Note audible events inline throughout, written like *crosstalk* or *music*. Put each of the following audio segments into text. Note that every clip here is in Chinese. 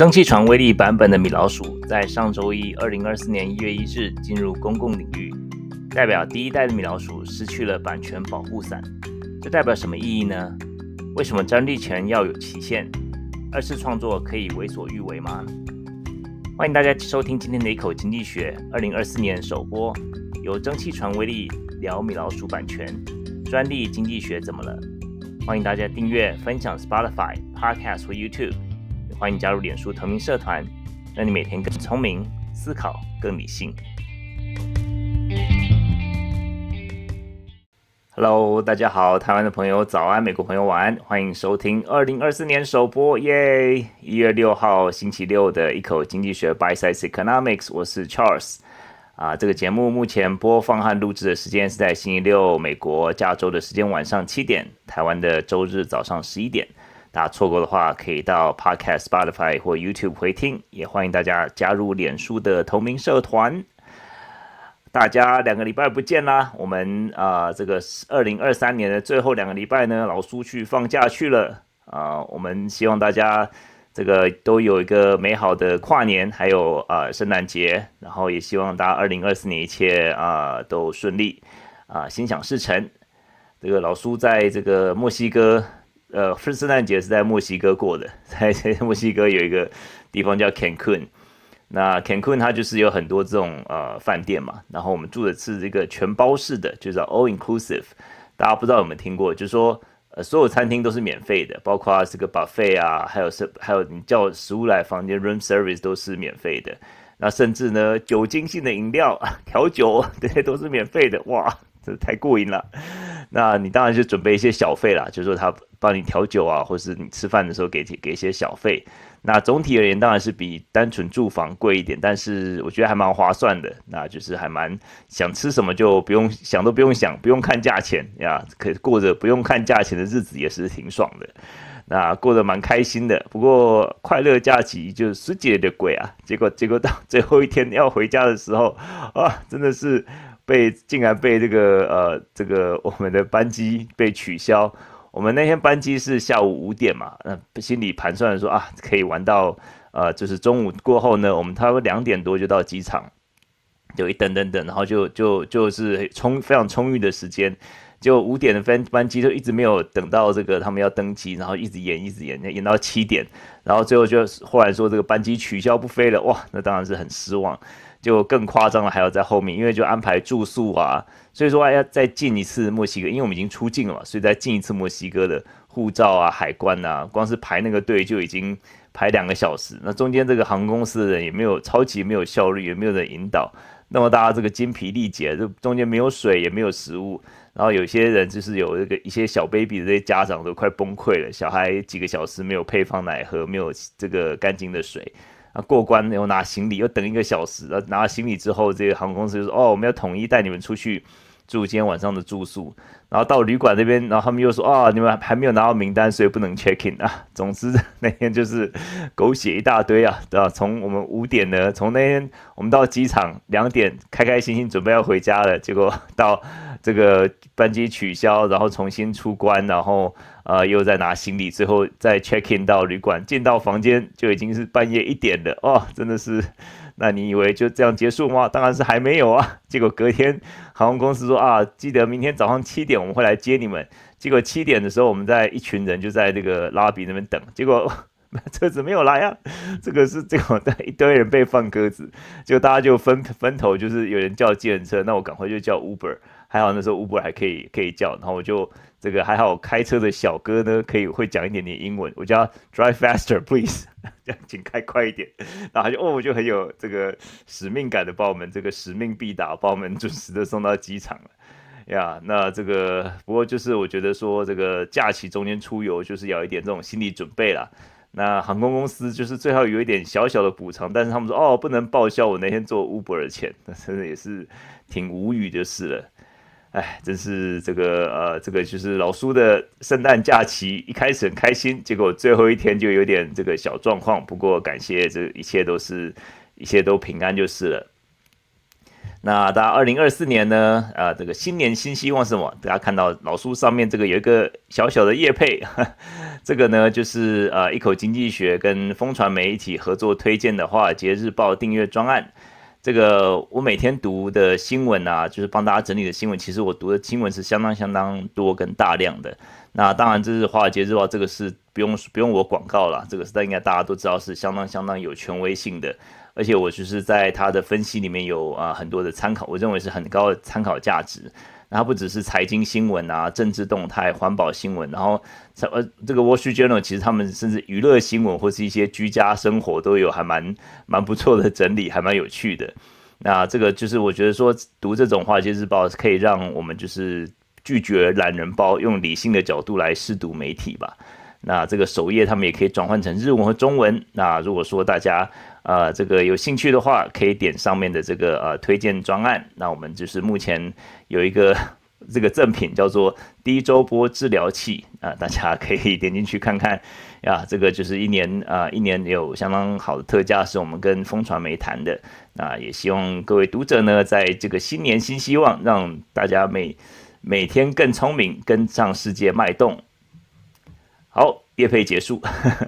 蒸汽船威力版本的米老鼠在上周一，二零二四年一月一日进入公共领域，代表第一代的米老鼠失去了版权保护伞。这代表什么意义呢？为什么专利权要有期限？二次创作可以为所欲为吗？欢迎大家收听今天的一口经济学，二零二四年首播，由蒸汽船威力聊米老鼠版权专利经济学怎么了？欢迎大家订阅、分享 Spotify Podcast 或 YouTube。欢迎加入脸书同名社团，让你每天更聪明，思考更理性。Hello，大家好，台湾的朋友早安，美国朋友晚安，欢迎收听二零二四年首播，耶！一月六号星期六的一口经济学 Bite Size Economics，我是 Charles。啊，这个节目目前播放和录制的时间是在星期六，美国加州的时间晚上七点，台湾的周日早上十一点。大家错过的话，可以到 Podcast、Spotify 或 YouTube 回听。也欢迎大家加入脸书的同名社团。大家两个礼拜不见啦，我们啊、这个二零二三年的最后两个礼拜呢，老苏去放假去了啊、我们希望大家这个都有一个美好的跨年，还有啊、圣诞节。然后也希望大家二零二四年一切啊、都顺利啊、心想事成。这个老苏在这个墨西哥。呃，圣诞节是在墨西哥过的，*laughs* 在墨西哥有一个地方叫 Cancun，那 Cancun 它就是有很多这种呃饭店嘛，然后我们住的是这个全包式的，就叫 all inclusive，大家不知道有没有听过？就是说呃所有餐厅都是免费的，包括这个 buffet 啊，还有是还有你叫食物来房间 room service 都是免费的，那甚至呢酒精性的饮料、调酒 *laughs* 这些都是免费的，哇，这太过瘾了。那你当然就准备一些小费啦，就是说他帮你调酒啊，或是你吃饭的时候给给一些小费。那总体而言，当然是比单纯住房贵一点，但是我觉得还蛮划算的。那就是还蛮想吃什么就不用想都不用想，不用看价钱呀，可以过着不用看价钱的日子也是挺爽的。那过得蛮开心的。不过快乐假期就是十几的贵啊，结果结果到最后一天要回家的时候啊，真的是。被竟然被这个呃这个我们的班机被取消，我们那天班机是下午五点嘛，那心里盘算说啊可以玩到呃就是中午过后呢，我们差不多两点多就到机场，就一等等等，然后就就就是充非常充裕的时间，就五点的班班机就一直没有等到这个他们要登机，然后一直延一直延延到七点，然后最后就后来说这个班机取消不飞了，哇，那当然是很失望。就更夸张了，还要在后面，因为就安排住宿啊，所以说要再进一次墨西哥，因为我们已经出境了嘛，所以再进一次墨西哥的护照啊、海关啊，光是排那个队就已经排两个小时。那中间这个航空公司的人也没有超级没有效率，也没有人引导，那么大家这个精疲力竭，这中间没有水，也没有食物，然后有些人就是有这个一些小 baby 的这些家长都快崩溃了，小孩几个小时没有配方奶喝，没有这个干净的水。啊，过关又拿行李，又等一个小时。然后，拿了行李之后，这个航空公司就说：“哦，我们要统一带你们出去住今天晚上的住宿。”然后到旅馆那边，然后他们又说：“啊，你们还没有拿到名单，所以不能 check in 啊。”总之那天就是狗血一大堆啊，*laughs* 对吧？从我们五点呢，从那天我们到机场两点，开开心心准备要回家了，结果到这个班机取消，然后重新出关，然后。呃，又在拿行李，最后再 check in 到旅馆，进到房间就已经是半夜一点了哦，真的是，那你以为就这样结束吗？当然是还没有啊。结果隔天航空公司说啊，记得明天早上七点我们会来接你们。结果七点的时候，我们在一群人就在那个拉比那边等，结果 *laughs* 车子没有来啊。这个是这个一堆人被放鸽子，就大家就分分头，就是有人叫计程车，那我赶快就叫 Uber。还好那时候 Uber 还可以可以叫，然后我就这个还好开车的小哥呢，可以会讲一点点英文，我叫 Drive faster please，这 *laughs* 样请开快一点，然后就哦，我就很有这个使命感的把我们这个使命必达，把我们准时的送到机场了呀。那这个不过就是我觉得说这个假期中间出游就是要一点这种心理准备啦。那航空公司就是最好有一点小小的补偿，但是他们说哦不能报销我那天坐 Uber 的钱，那真的也是挺无语的事了。哎，真是这个呃，这个就是老苏的圣诞假期，一开始很开心，结果最后一天就有点这个小状况。不过感谢这一切都是一切都平安就是了。那大家二零二四年呢？呃，这个新年新希望是什么？大家看到老书上面这个有一个小小的业配，*laughs* 这个呢就是呃一口经济学跟风传媒一起合作推荐的《华尔街日报》订阅专案。这个我每天读的新闻啊，就是帮大家整理的新闻，其实我读的新闻是相当相当多跟大量的。那当然，这是《华尔街日报》，这个是不用不用我广告了，这个是应该大家都知道是相当相当有权威性的。而且我就是在他的分析里面有啊很多的参考，我认为是很高的参考价值。那它不只是财经新闻啊、政治动态、环保新闻，然后呃这个《Wall Street Journal》其实他们甚至娱乐新闻或是一些居家生活都有还蛮蛮不错的整理，还蛮有趣的。那这个就是我觉得说读这种《华尔街日报》可以让我们就是拒绝懒人包，用理性的角度来试读媒体吧。那这个首页他们也可以转换成日文和中文。那如果说大家呃这个有兴趣的话，可以点上面的这个呃推荐专案。那我们就是目前有一个 *laughs* 这个赠品叫做低周波治疗器啊，大家可以点进去看看呀。这个就是一年啊一年有相当好的特价，是我们跟风传媒谈的。那也希望各位读者呢，在这个新年新希望，让大家每每天更聪明，跟上世界脉动。好，业配结束。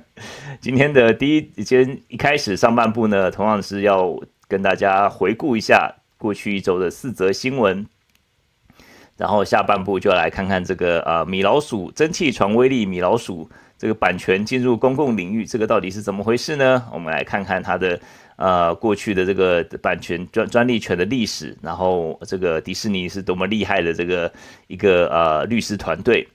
*laughs* 今天的第一，先一开始上半部呢，同样是要跟大家回顾一下过去一周的四则新闻，然后下半部就来看看这个呃米老鼠蒸汽船威力，米老鼠这个版权进入公共领域，这个到底是怎么回事呢？我们来看看它的呃过去的这个版权专专利权的历史，然后这个迪士尼是多么厉害的这个一个呃律师团队。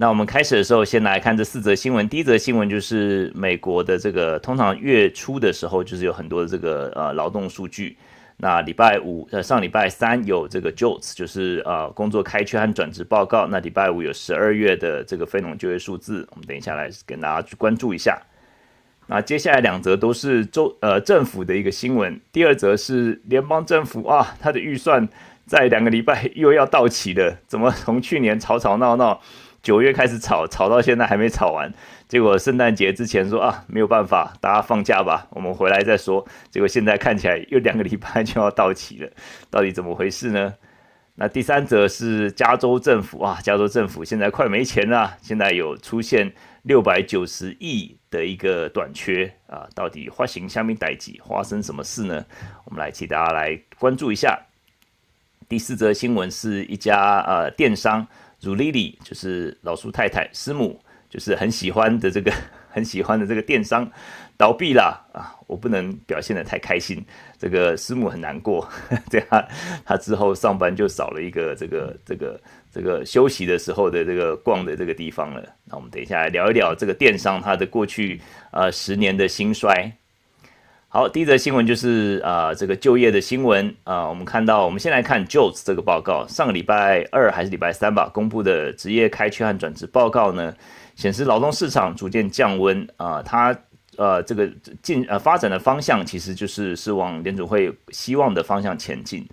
那我们开始的时候，先来看这四则新闻。第一则新闻就是美国的这个，通常月初的时候，就是有很多的这个呃劳动数据。那礼拜五呃上礼拜三有这个 JOLTS，就是呃工作开缺和转职报告。那礼拜五有十二月的这个非农就业数字，我们等一下来跟大家去关注一下。那接下来两则都是州呃政府的一个新闻。第二则是联邦政府啊，它的预算在两个礼拜又要到期了，怎么从去年吵吵闹闹？九月开始炒，炒到现在还没炒完，结果圣诞节之前说啊，没有办法，大家放假吧，我们回来再说。结果现在看起来又两个礼拜就要到期了，到底怎么回事呢？那第三则是加州政府啊，加州政府现在快没钱了，现在有出现六百九十亿的一个短缺啊，到底发行下面代志，发生什么事呢？我们来请大家来关注一下。第四则新闻是一家呃电商。Zulily 就是老苏太太师母，就是很喜欢的这个 *laughs* 很喜欢的这个电商倒闭了啊！我不能表现得太开心，这个师母很难过，这样他之后上班就少了一个这个这个这个休息的时候的这个逛的这个地方了。那我们等一下来聊一聊这个电商它的过去呃十年的兴衰。好，第一则新闻就是啊、呃，这个就业的新闻啊、呃，我们看到，我们先来看 JOLTS 这个报告，上个礼拜二还是礼拜三吧，公布的职业开缺和转职报告呢，显示劳动市场逐渐降温啊、呃，它呃这个进呃发展的方向其实就是是往联准会希望的方向前进。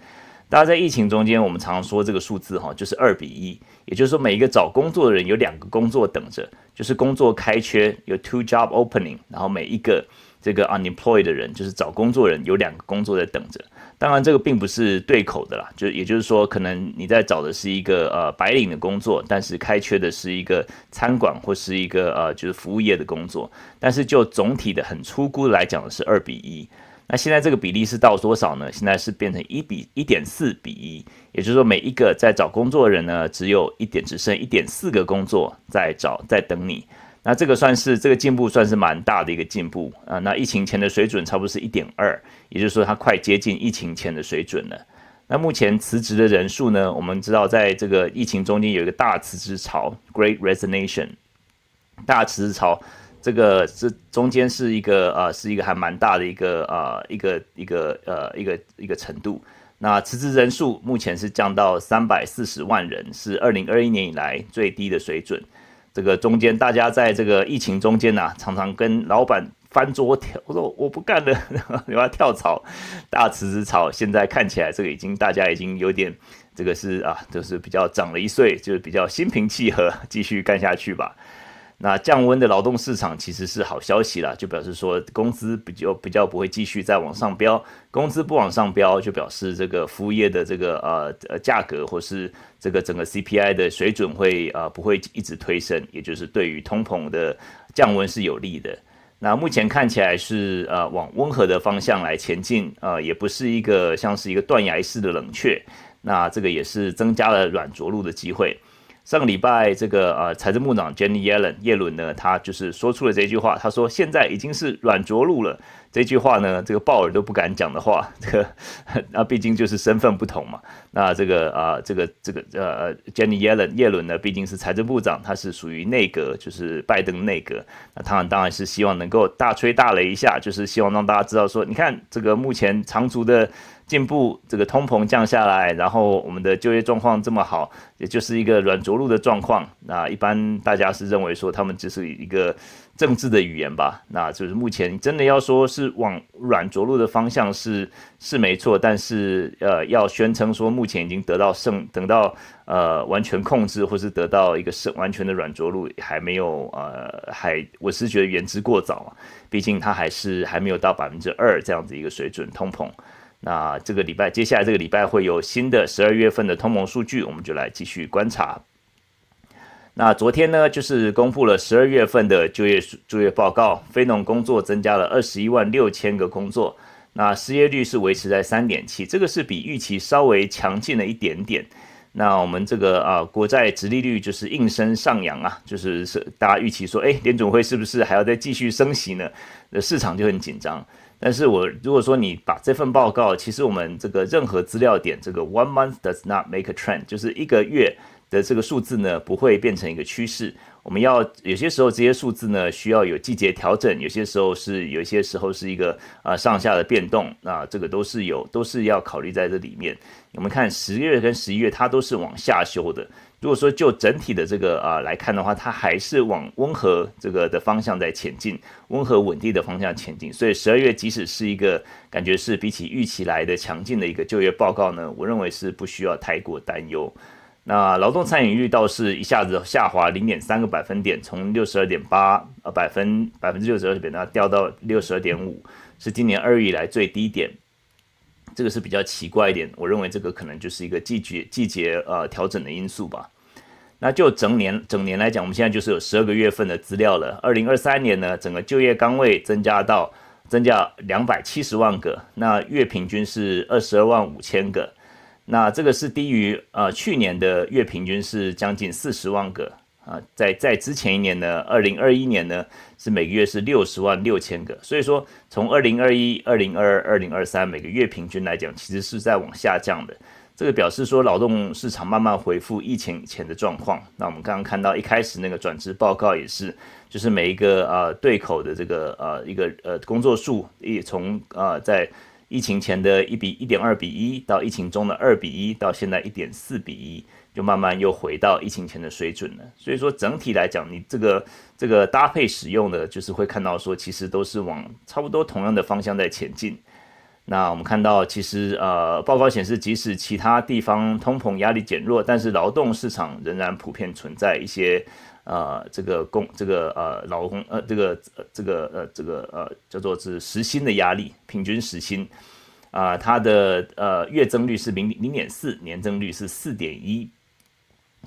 大家在疫情中间，我们常常说这个数字哈，就是二比一，也就是说每一个找工作的人有两个工作等着，就是工作开缺有 two job opening，然后每一个。这个 unemployed 的人就是找工作人，有两个工作在等着。当然，这个并不是对口的啦，就也就是说，可能你在找的是一个呃白领的工作，但是开缺的是一个餐馆或是一个呃就是服务业的工作。但是就总体的很粗估来讲的是二比一。那现在这个比例是到多少呢？现在是变成一比一点四比一，也就是说每一个在找工作的人呢，只有一点只剩一点四个工作在找在等你。那这个算是这个进步，算是蛮大的一个进步啊。那疫情前的水准差不多是一点二，也就是说它快接近疫情前的水准了。那目前辞职的人数呢？我们知道在这个疫情中间有一个大辞职潮 （Great Resignation），大辞职潮，这个这中间是一个呃是一个还蛮大的一个呃一个一个呃一个一个程度。那辞职人数目前是降到三百四十万人，是二零二一年以来最低的水准。这个中间，大家在这个疫情中间呐、啊，常常跟老板翻桌跳，我说我不干了，*laughs* 你要跳槽，大辞职潮。现在看起来，这个已经大家已经有点，这个是啊，就是比较长了一岁，就是比较心平气和，继续干下去吧。那降温的劳动市场其实是好消息啦，就表示说工资比较比较不会继续再往上飙，工资不往上飙，就表示这个服务业的这个呃呃价格或是这个整个 CPI 的水准会呃不会一直推升，也就是对于通膨的降温是有利的。那目前看起来是呃往温和的方向来前进，呃也不是一个像是一个断崖式的冷却，那这个也是增加了软着陆的机会。上个礼拜，这个呃财政部长 Jenny Yellen 耶伦呢，他就是说出了这句话，他说现在已经是软着陆了。这句话呢，这个鲍尔都不敢讲的话，*laughs* 这个 *laughs* 那毕竟就是身份不同嘛。那这个啊、这个这个呃 Jenny Yellen 耶伦呢，毕竟是财政部长，他是属于内阁，就是拜登内阁。那他当然是希望能够大吹大擂一下，就是希望让大家知道说，你看这个目前长足的。进步，这个通膨降下来，然后我们的就业状况这么好，也就是一个软着陆的状况。那一般大家是认为说他们只是一个政治的语言吧？那就是目前真的要说是往软着陆的方向是是没错，但是呃要宣称说目前已经得到胜，等到呃完全控制或是得到一个胜完全的软着陆还没有呃还我是觉得言之过早嘛，毕竟它还是还没有到百分之二这样子一个水准通膨。那这个礼拜，接下来这个礼拜会有新的十二月份的通膨数据，我们就来继续观察。那昨天呢，就是公布了十二月份的就业就业报告，非农工作增加了二十一万六千个工作，那失业率是维持在三点七，这个是比预期稍微强劲了一点点。那我们这个啊，国债殖利率就是应声上扬啊，就是是大家预期说，哎，联总会是不是还要再继续升息呢？那市场就很紧张。但是我如果说你把这份报告，其实我们这个任何资料点，这个 one month does not make a trend，就是一个月的这个数字呢，不会变成一个趋势。我们要有些时候这些数字呢，需要有季节调整，有些时候是有些时候是一个啊、上下的变动，那这个都是有都是要考虑在这里面。我们看十月跟十一月，它都是往下修的。如果说就整体的这个啊来看的话，它还是往温和这个的方向在前进，温和稳定的方向前进。所以十二月即使是一个感觉是比起预期来的强劲的一个就业报告呢，我认为是不需要太过担忧。那劳动参与率倒是一下子下滑零点三个百分点，从六十二点八呃百分百分之六十二点呢掉到六十二点五，是今年二月以来最低点。这个是比较奇怪一点，我认为这个可能就是一个季节季节呃调整的因素吧。那就整年整年来讲，我们现在就是有十二个月份的资料了。二零二三年呢，整个就业岗位增加到增加两百七十万个，那月平均是二十二万五千个，那这个是低于呃去年的月平均是将近四十万个。啊，在在之前一年呢，二零二一年呢是每个月是六十万六千个，所以说从二零二一、二零二二、二零二三每个月平均来讲，其实是在往下降的。这个表示说劳动市场慢慢恢复疫情前的状况。那我们刚刚看到一开始那个转职报告也是，就是每一个呃对口的这个呃一个呃工作数，也从呃在疫情前的一比一点二比一到疫情中的二比一，到现在一点四比一。就慢慢又回到疫情前的水准了，所以说整体来讲，你这个这个搭配使用的，就是会看到说，其实都是往差不多同样的方向在前进。那我们看到，其实呃，报告显示，即使其他地方通膨压力减弱，但是劳动市场仍然普遍存在一些呃这个工这个呃劳工呃这个呃这个呃这个呃叫做是时薪的压力，平均时薪啊、它的呃月增率是零零点四，年增率是四点一。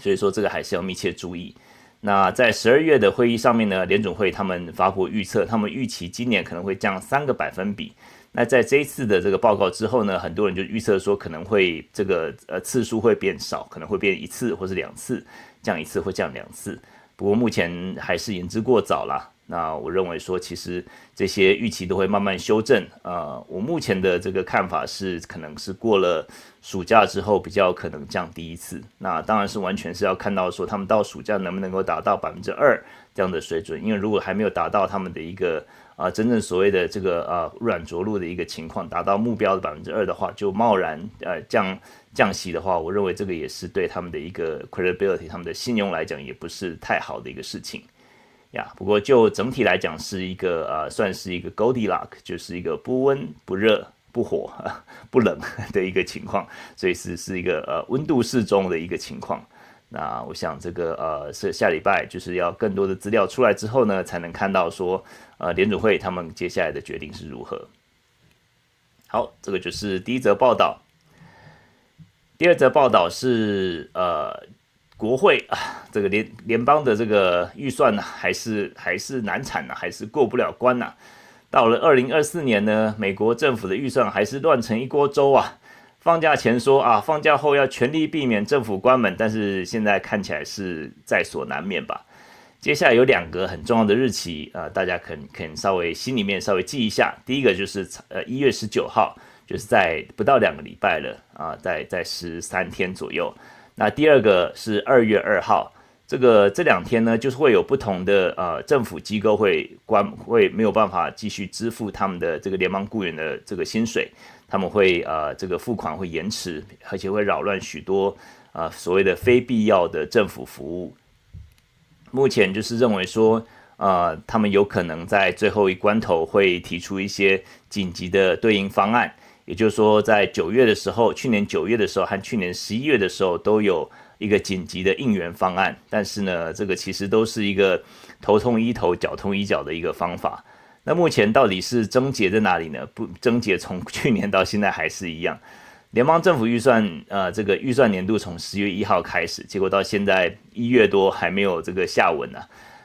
所以说这个还是要密切注意。那在十二月的会议上面呢，联总会他们发布预测，他们预期今年可能会降三个百分比。那在这一次的这个报告之后呢，很多人就预测说可能会这个呃次数会变少，可能会变一次或是两次，降一次或降两次。不过目前还是言之过早啦。那我认为说，其实这些预期都会慢慢修正。呃，我目前的这个看法是，可能是过了暑假之后比较可能降低一次。那当然是完全是要看到说，他们到暑假能不能够达到百分之二这样的水准。因为如果还没有达到他们的一个啊、真正所谓的这个啊软着陆的一个情况，达到目标的百分之二的话，就贸然呃降降息的话，我认为这个也是对他们的一个 credibility，他们的信用来讲，也不是太好的一个事情。呀不过就整体来讲，是一个呃，算是一个 Goldilock，就是一个不温不热不火 *laughs* 不冷的一个情况，所以是是一个呃温度适中的一个情况。那我想这个呃是下礼拜就是要更多的资料出来之后呢，才能看到说呃联准会他们接下来的决定是如何。好，这个就是第一则报道。第二则报道是呃国会啊这个联联邦的这个预算呢还是还是难产呢，还是过不了关呢。到了二零二四年呢，美国政府的预算还是乱成一锅粥啊。放假前说啊，放假后要全力避免政府关门，但是现在看起来是在所难免吧。接下来有两个很重要的日期啊、大家可能可能稍微心里面稍微记一下。第一个就是呃一月十九号，就是在不到两个礼拜了啊，在在十三天左右。那第二个是二月二号，这个这两天呢，就是会有不同的呃政府机构会关，会没有办法继续支付他们的这个联邦雇员的这个薪水。他们会呃，这个付款会延迟，而且会扰乱许多呃所谓的非必要的政府服务。目前就是认为说，呃，他们有可能在最后一关头会提出一些紧急的对应方案，也就是说，在九月的时候，去年九月的时候和去年十一月的时候都有一个紧急的应援方案，但是呢，这个其实都是一个头痛医头，脚痛医脚的一个方法。那目前到底是症结在哪里呢？不，症结从去年到现在还是一样。联邦政府预算，呃，这个预算年度从十月一号开始，结果到现在一月多还没有这个下文呢、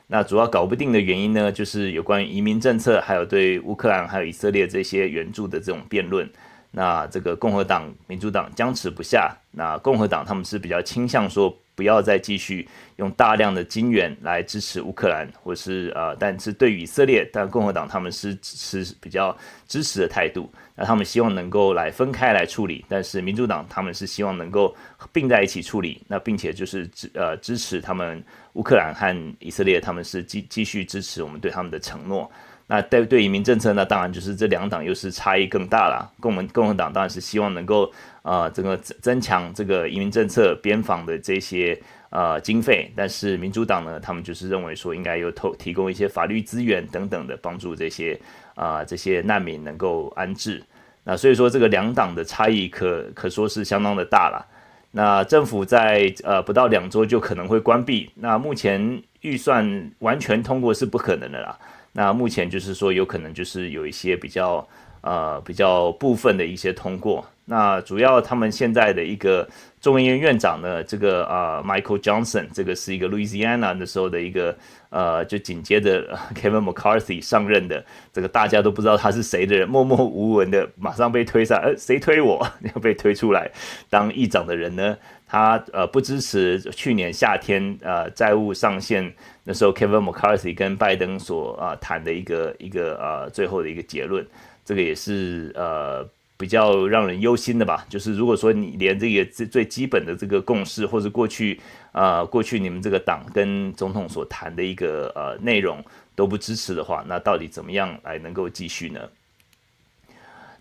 那主要搞不定的原因呢，就是有关于移民政策，还有对乌克兰还有以色列这些援助的这种辩论。那这个共和党、民主党僵持不下。那共和党他们是比较倾向说。不要再继续用大量的金元来支持乌克兰，或是呃，但是对以色列，但共和党他们是持比较支持的态度。那他们希望能够来分开来处理，但是民主党他们是希望能够并在一起处理。那并且就是支呃支持他们乌克兰和以色列，他们是继继续支持我们对他们的承诺。那对对移民政策呢，当然就是这两党又是差异更大了。共们共和党当然是希望能够呃这个增强这个移民政策边防的这些呃经费，但是民主党呢，他们就是认为说应该有投提供一些法律资源等等的帮助这些啊、这些难民能够安置。那所以说这个两党的差异可可说是相当的大了。那政府在呃不到两周就可能会关闭，那目前预算完全通过是不可能的啦。那目前就是说，有可能就是有一些比较呃比较部分的一些通过。那主要他们现在的一个众议院院长呢，这个啊、Michael Johnson，这个是一个 Louisiana 的时候的一个呃，就紧接着 Kevin McCarthy 上任的，这个大家都不知道他是谁的人，默默无闻的马上被推上，呃，谁推我 *laughs* 要被推出来当议长的人呢？他呃不支持去年夏天呃债务上限那时候 Kevin McCarthy 跟拜登所啊、谈的一个一个呃最后的一个结论，这个也是呃比较让人忧心的吧。就是如果说你连这个最最基本的这个共识，或者过去啊、过去你们这个党跟总统所谈的一个呃内容都不支持的话，那到底怎么样来能够继续呢？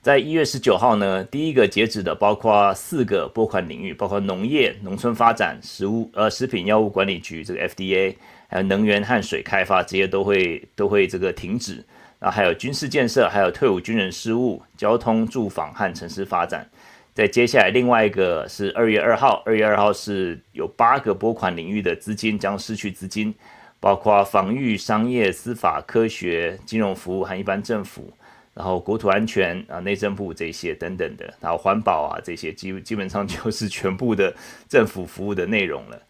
在一月十九号呢，第一个截止的包括四个拨款领域，包括农业、农村发展、食物呃食品药物管理局这个 FDA，还有能源和水开发这些都会都会这个停止。然后还有军事建设，还有退伍军人事务、交通、住房和城市发展。在接下来另外一个是二月二号，二月二号是有八个拨款领域的资金将失去资金，包括防御、商业、司法、科学、金融服务和一般政府。然后国土安全啊、内政部这些等等的，然后环保啊这些基基本上 *laughs* 就是全部的政府服务的内容了。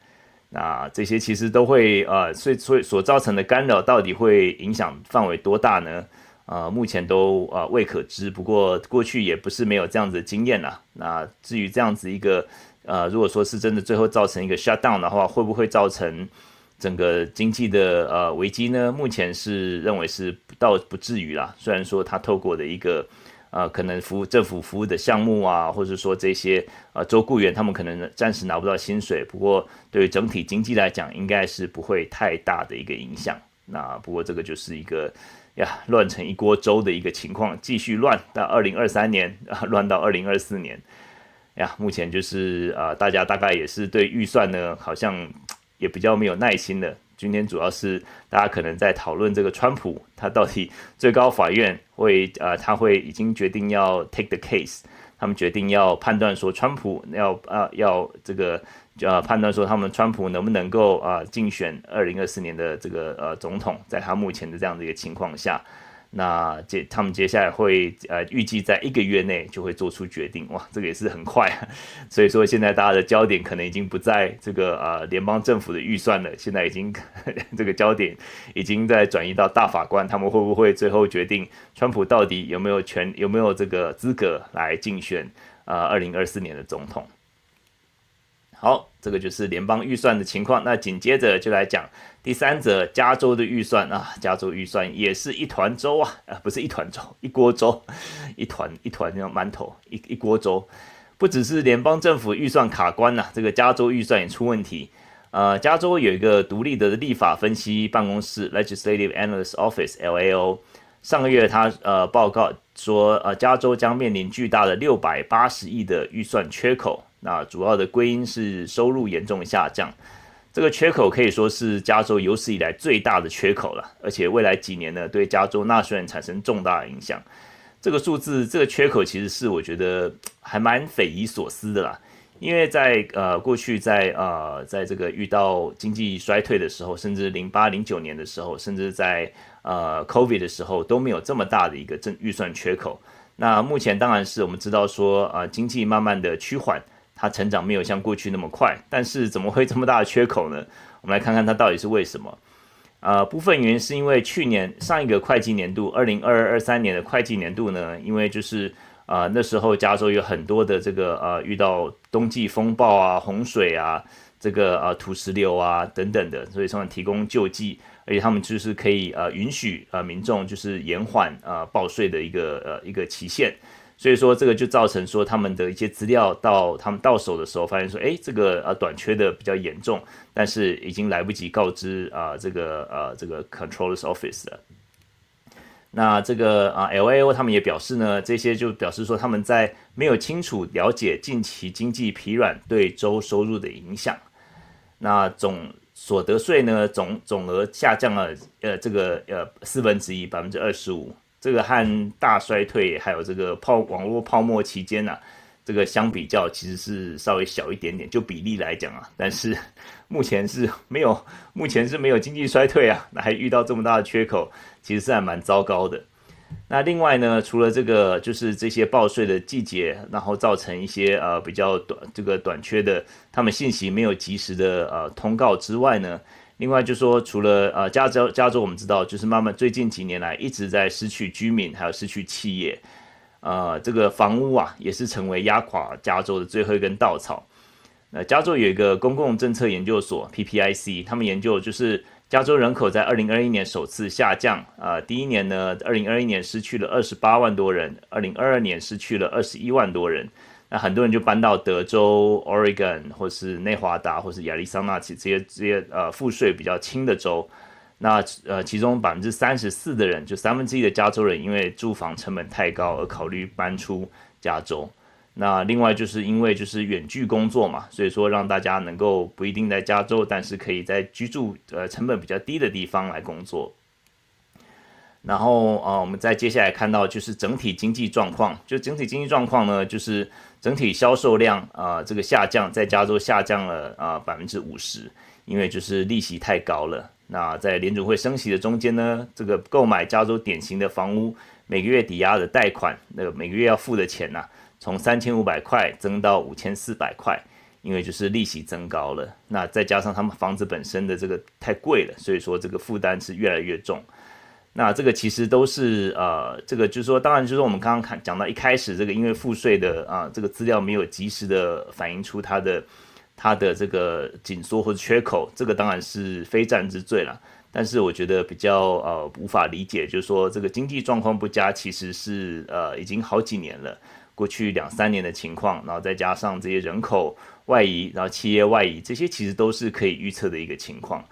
那这些其实都会呃，所以所以所造成的干扰到底会影响范围多大呢？呃，目前都呃未可知。不过过去也不是没有这样子的经验啦。那至于这样子一个呃，如果说是真的最后造成一个 shutdown 的话，会不会造成？整个经济的呃危机呢，目前是认为是倒不至于啦。虽然说他透过的一个呃可能服务政府服务的项目啊，或者说这些呃州雇员他们可能暂时拿不到薪水，不过对于整体经济来讲，应该是不会太大的一个影响。那不过这个就是一个呀乱成一锅粥的一个情况，继续乱到二零二三年啊，乱到二零二四年呀。目前就是啊、大家大概也是对预算呢，好像。也比较没有耐心的。今天主要是大家可能在讨论这个川普，他到底最高法院会啊，他会已经决定要 take the case，他们决定要判断说，川普要啊要这个呃判断说，他们川普能不能够啊竞选二零二四年的这个呃总统，在他目前的这样的一个情况下。那接他们接下来会呃预计在一个月内就会做出决定哇，这个也是很快，*laughs* 所以说现在大家的焦点可能已经不在这个呃联邦政府的预算了，现在已经 *laughs* 这个焦点已经在转移到大法官，他们会不会最后决定川普到底有没有权有没有这个资格来竞选呃二零二四年的总统？好，这个就是联邦预算的情况。那紧接着就来讲第三者，加州的预算啊，加州预算也是一团粥啊，啊，不是一团粥，一锅粥，一团一团那种馒头，一一锅粥。不只是联邦政府预算卡关呐、啊，这个加州预算也出问题。呃，加州有一个独立的立法分析办公室 （Legislative Analyst Office，LAO），上个月他呃报告说，呃，加州将面临巨大的六百八十亿的预算缺口。那主要的归因是收入严重下降，这个缺口可以说是加州有史以来最大的缺口了，而且未来几年呢，对加州纳税人产生重大影响。这个数字，这个缺口其实是我觉得还蛮匪夷所思的啦，因为在呃过去在呃在这个遇到经济衰退的时候，甚至零八零九年的时候，甚至在呃 COVID 的时候都没有这么大的一个正预算缺口。那目前当然是我们知道说啊、呃，经济慢慢的趋缓。它成长没有像过去那么快，但是怎么会这么大的缺口呢？我们来看看它到底是为什么。呃，部分原因是因为去年上一个会计年度，二零二二二三年的会计年度呢，因为就是呃那时候加州有很多的这个呃遇到冬季风暴啊、洪水啊、这个呃土石流啊等等的，所以他们提供救济，而且他们就是可以呃允许呃民众就是延缓呃报税的一个呃一个期限。所以说，这个就造成说他们的一些资料到他们到手的时候，发现说，哎，这个呃短缺的比较严重，但是已经来不及告知啊、这个呃这个 Controller's Office 了。那这个啊 LAO 他们也表示呢，这些就表示说他们在没有清楚了解近期经济疲软对州收入的影响。那总所得税呢总总额下降了呃这个呃四分之一百分之二十五。这个和大衰退还有这个泡网络泡沫期间呢、这个相比较其实是稍微小一点点，就比例来讲啊，但是目前是没有，*laughs* 目前是没有经济衰退啊，那还遇到这么大的缺口，其实是还蛮糟糕的。那另外呢，除了这个就是这些报税的季节，然后造成一些呃比较短这个短缺的，他们信息没有及时的呃通告之外呢。另外就是说，除了呃加州，加州我们知道就是慢慢最近几年来一直在失去居民，还有失去企业，呃，这个房屋啊也是成为压垮加州的最后一根稻草。那加州有一个公共政策研究所 PPIC，他们研究就是加州人口在二零二一年首次下降，呃，第一年呢，二零二一年失去了二十八万多人，二零二二年失去了二十一万多人。那很多人就搬到德州、Oregon 或是内华达或是亚利桑那，这些这些呃赋税比较轻的州。那呃，其中百分之三十四的人，就三分之一的加州人，因为住房成本太高而考虑搬出加州。那另外就是因为就是远距工作嘛，所以说让大家能够不一定在加州，但是可以在居住呃成本比较低的地方来工作。然后啊、我们再接下来看到就是整体经济状况，就整体经济状况呢，就是整体销售量啊、这个下降，在加州下降了啊百分之五十，因为就是利息太高了。那在联准会升息的中间呢，这个购买加州典型的房屋每个月抵押的贷款，那个每个月要付的钱呐、从三千五百块增到五千四百块，因为就是利息增高了。那再加上他们房子本身的这个太贵了，所以说这个负担是越来越重。那这个其实都是呃，这个就是说，当然就是我们刚刚看讲到一开始这个，因为赋税的啊、这个资料没有及时的反映出它的它的这个紧缩或者缺口，这个当然是非战之罪了。但是我觉得比较呃无法理解，就是说这个经济状况不佳，其实是呃已经好几年了，过去两三年的情况，然后再加上这些人口外移，然后企业外移，这些其实都是可以预测的一个情况。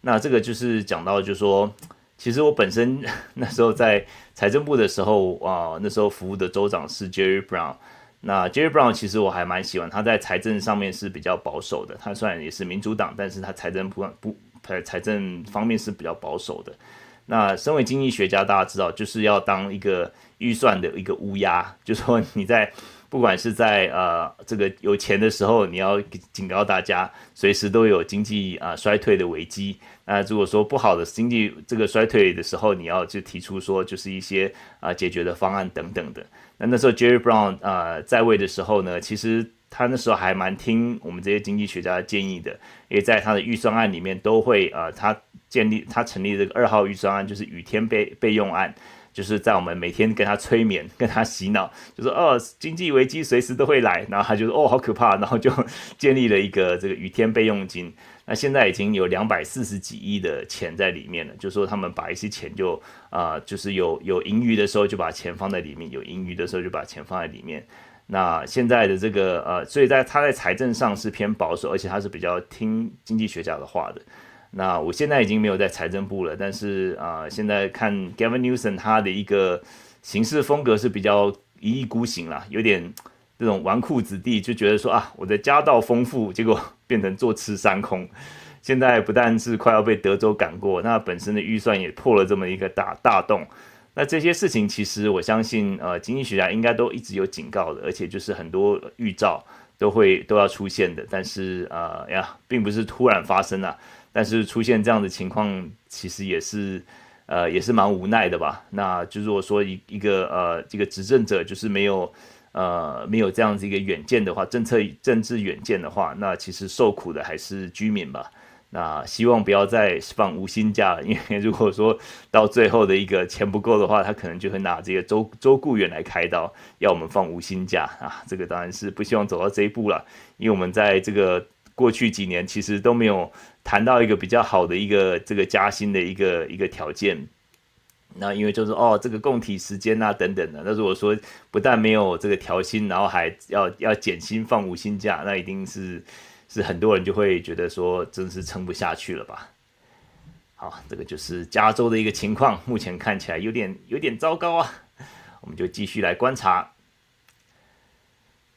那这个就是讲到就是说。其实我本身 *laughs* 那时候在财政部的时候啊，那时候服务的州长是 Jerry Brown。那 Jerry Brown 其实我还蛮喜欢，他在财政上面是比较保守的。他虽然也是民主党，但是他财政不不财财政方面是比较保守的。那身为经济学家，大家知道就是要当一个预算的一个乌鸦，*laughs* 就是说你在不管是在呃这个有钱的时候，你要警告大家，随时都有经济啊、衰退的危机。那如果说不好的经济这个衰退的时候，你要就提出说就是一些啊、解决的方案等等的。那那时候 Jerry Brown 啊、在位的时候呢，其实他那时候还蛮听我们这些经济学家建议的，因为在他的预算案里面都会啊、呃、他建立他成立这个二号预算案，就是雨天备备用案。就是在我们每天跟他催眠、*laughs* 跟他洗脑，就说哦，经济危机随时都会来，然后他就说哦，好可怕，然后就建立了一个这个雨天备用金。那现在已经有两百四十几亿的钱在里面了，就说他们把一些钱就啊、就是有有盈余的时候就把钱放在里面，有盈余的时候就把钱放在里面。那现在的这个呃，所以在他在财政上是偏保守，而且他是比较听经济学家的话的。那我现在已经没有在财政部了，但是啊、现在看 Gavin Newsom 他的一个行事风格是比较一意孤行啦，有点这种纨绔子弟，就觉得说啊，我的家道丰富，结果变成坐吃山空。现在不但是快要被德州赶过，那本身的预算也破了这么一个大大洞。那这些事情其实我相信，呃，经济学家应该都一直有警告的，而且就是很多预兆都会都要出现的，但是啊、呃、呀，并不是突然发生啊。但是出现这样的情况，其实也是，呃，也是蛮无奈的吧。那就如果说一一个呃，这个执政者就是没有，呃，没有这样子一个远见的话，政策政治远见的话，那其实受苦的还是居民吧。那希望不要再放无薪假了，*laughs* 因为如果说到最后的一个钱不够的话，他可能就会拿这个州州雇员来开刀，要我们放无薪假啊。这个当然是不希望走到这一步了，因为我们在这个。过去几年其实都没有谈到一个比较好的一个这个加薪的一个一个条件，那因为就是哦这个供体时间啊等等的，那如果说不但没有这个调薪，然后还要要减薪放无薪假，那一定是是很多人就会觉得说真是撑不下去了吧。好，这个就是加州的一个情况，目前看起来有点有点糟糕啊，我们就继续来观察。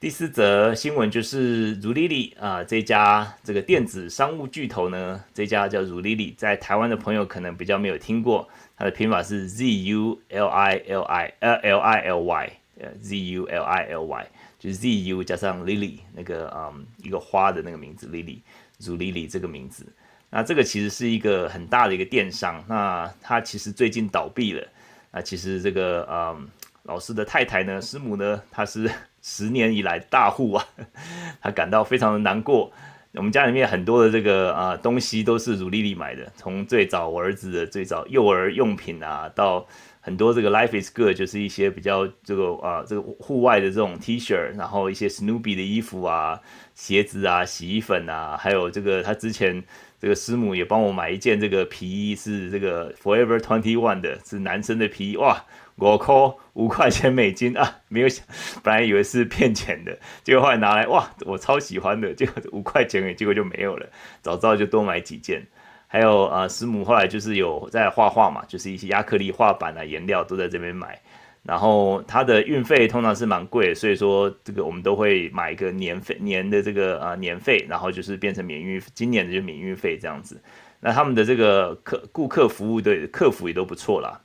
第四则新闻就是 Zulily 啊，这家这个电子商务巨头呢，这家叫 Zulily，在台湾的朋友可能比较没有听过，它的拼法是 Z U L I L I L L I L Y，呃 Z U L I L Y，就是 Z U 加上 Lily 那个嗯一个花的那个名字 Lily，Zulily 这个名字，那这个其实是一个很大的一个电商，那它其实最近倒闭了，那其实这个嗯老师的太太呢，师母呢，她是。十年以来大户啊，*laughs* 他感到非常的难过。我们家里面很多的这个啊东西都是如丽丽买的，从最早我儿子的最早幼儿用品啊，到很多这个 Life is Good，就是一些比较这个啊这个户外的这种 T 恤，然后一些 Snoopy 的衣服啊、鞋子啊、洗衣粉啊，还有这个他之前这个师母也帮我买一件这个皮衣，是这个 Forever Twenty One 的，是男生的皮衣哇。我扣五块钱美金啊，没有想，本来以为是骗钱的，结果后来拿来，哇，我超喜欢的，结果五块钱，结果就没有了。早知道就多买几件。还有啊，师母后来就是有在画画嘛，就是一些亚克力画板啊、颜料都在这边买。然后它的运费通常是蛮贵，所以说这个我们都会买一个年费年的这个啊年费，然后就是变成免运，今年的就免运费这样子。那他们的这个客顾客服务的客服也都不错啦。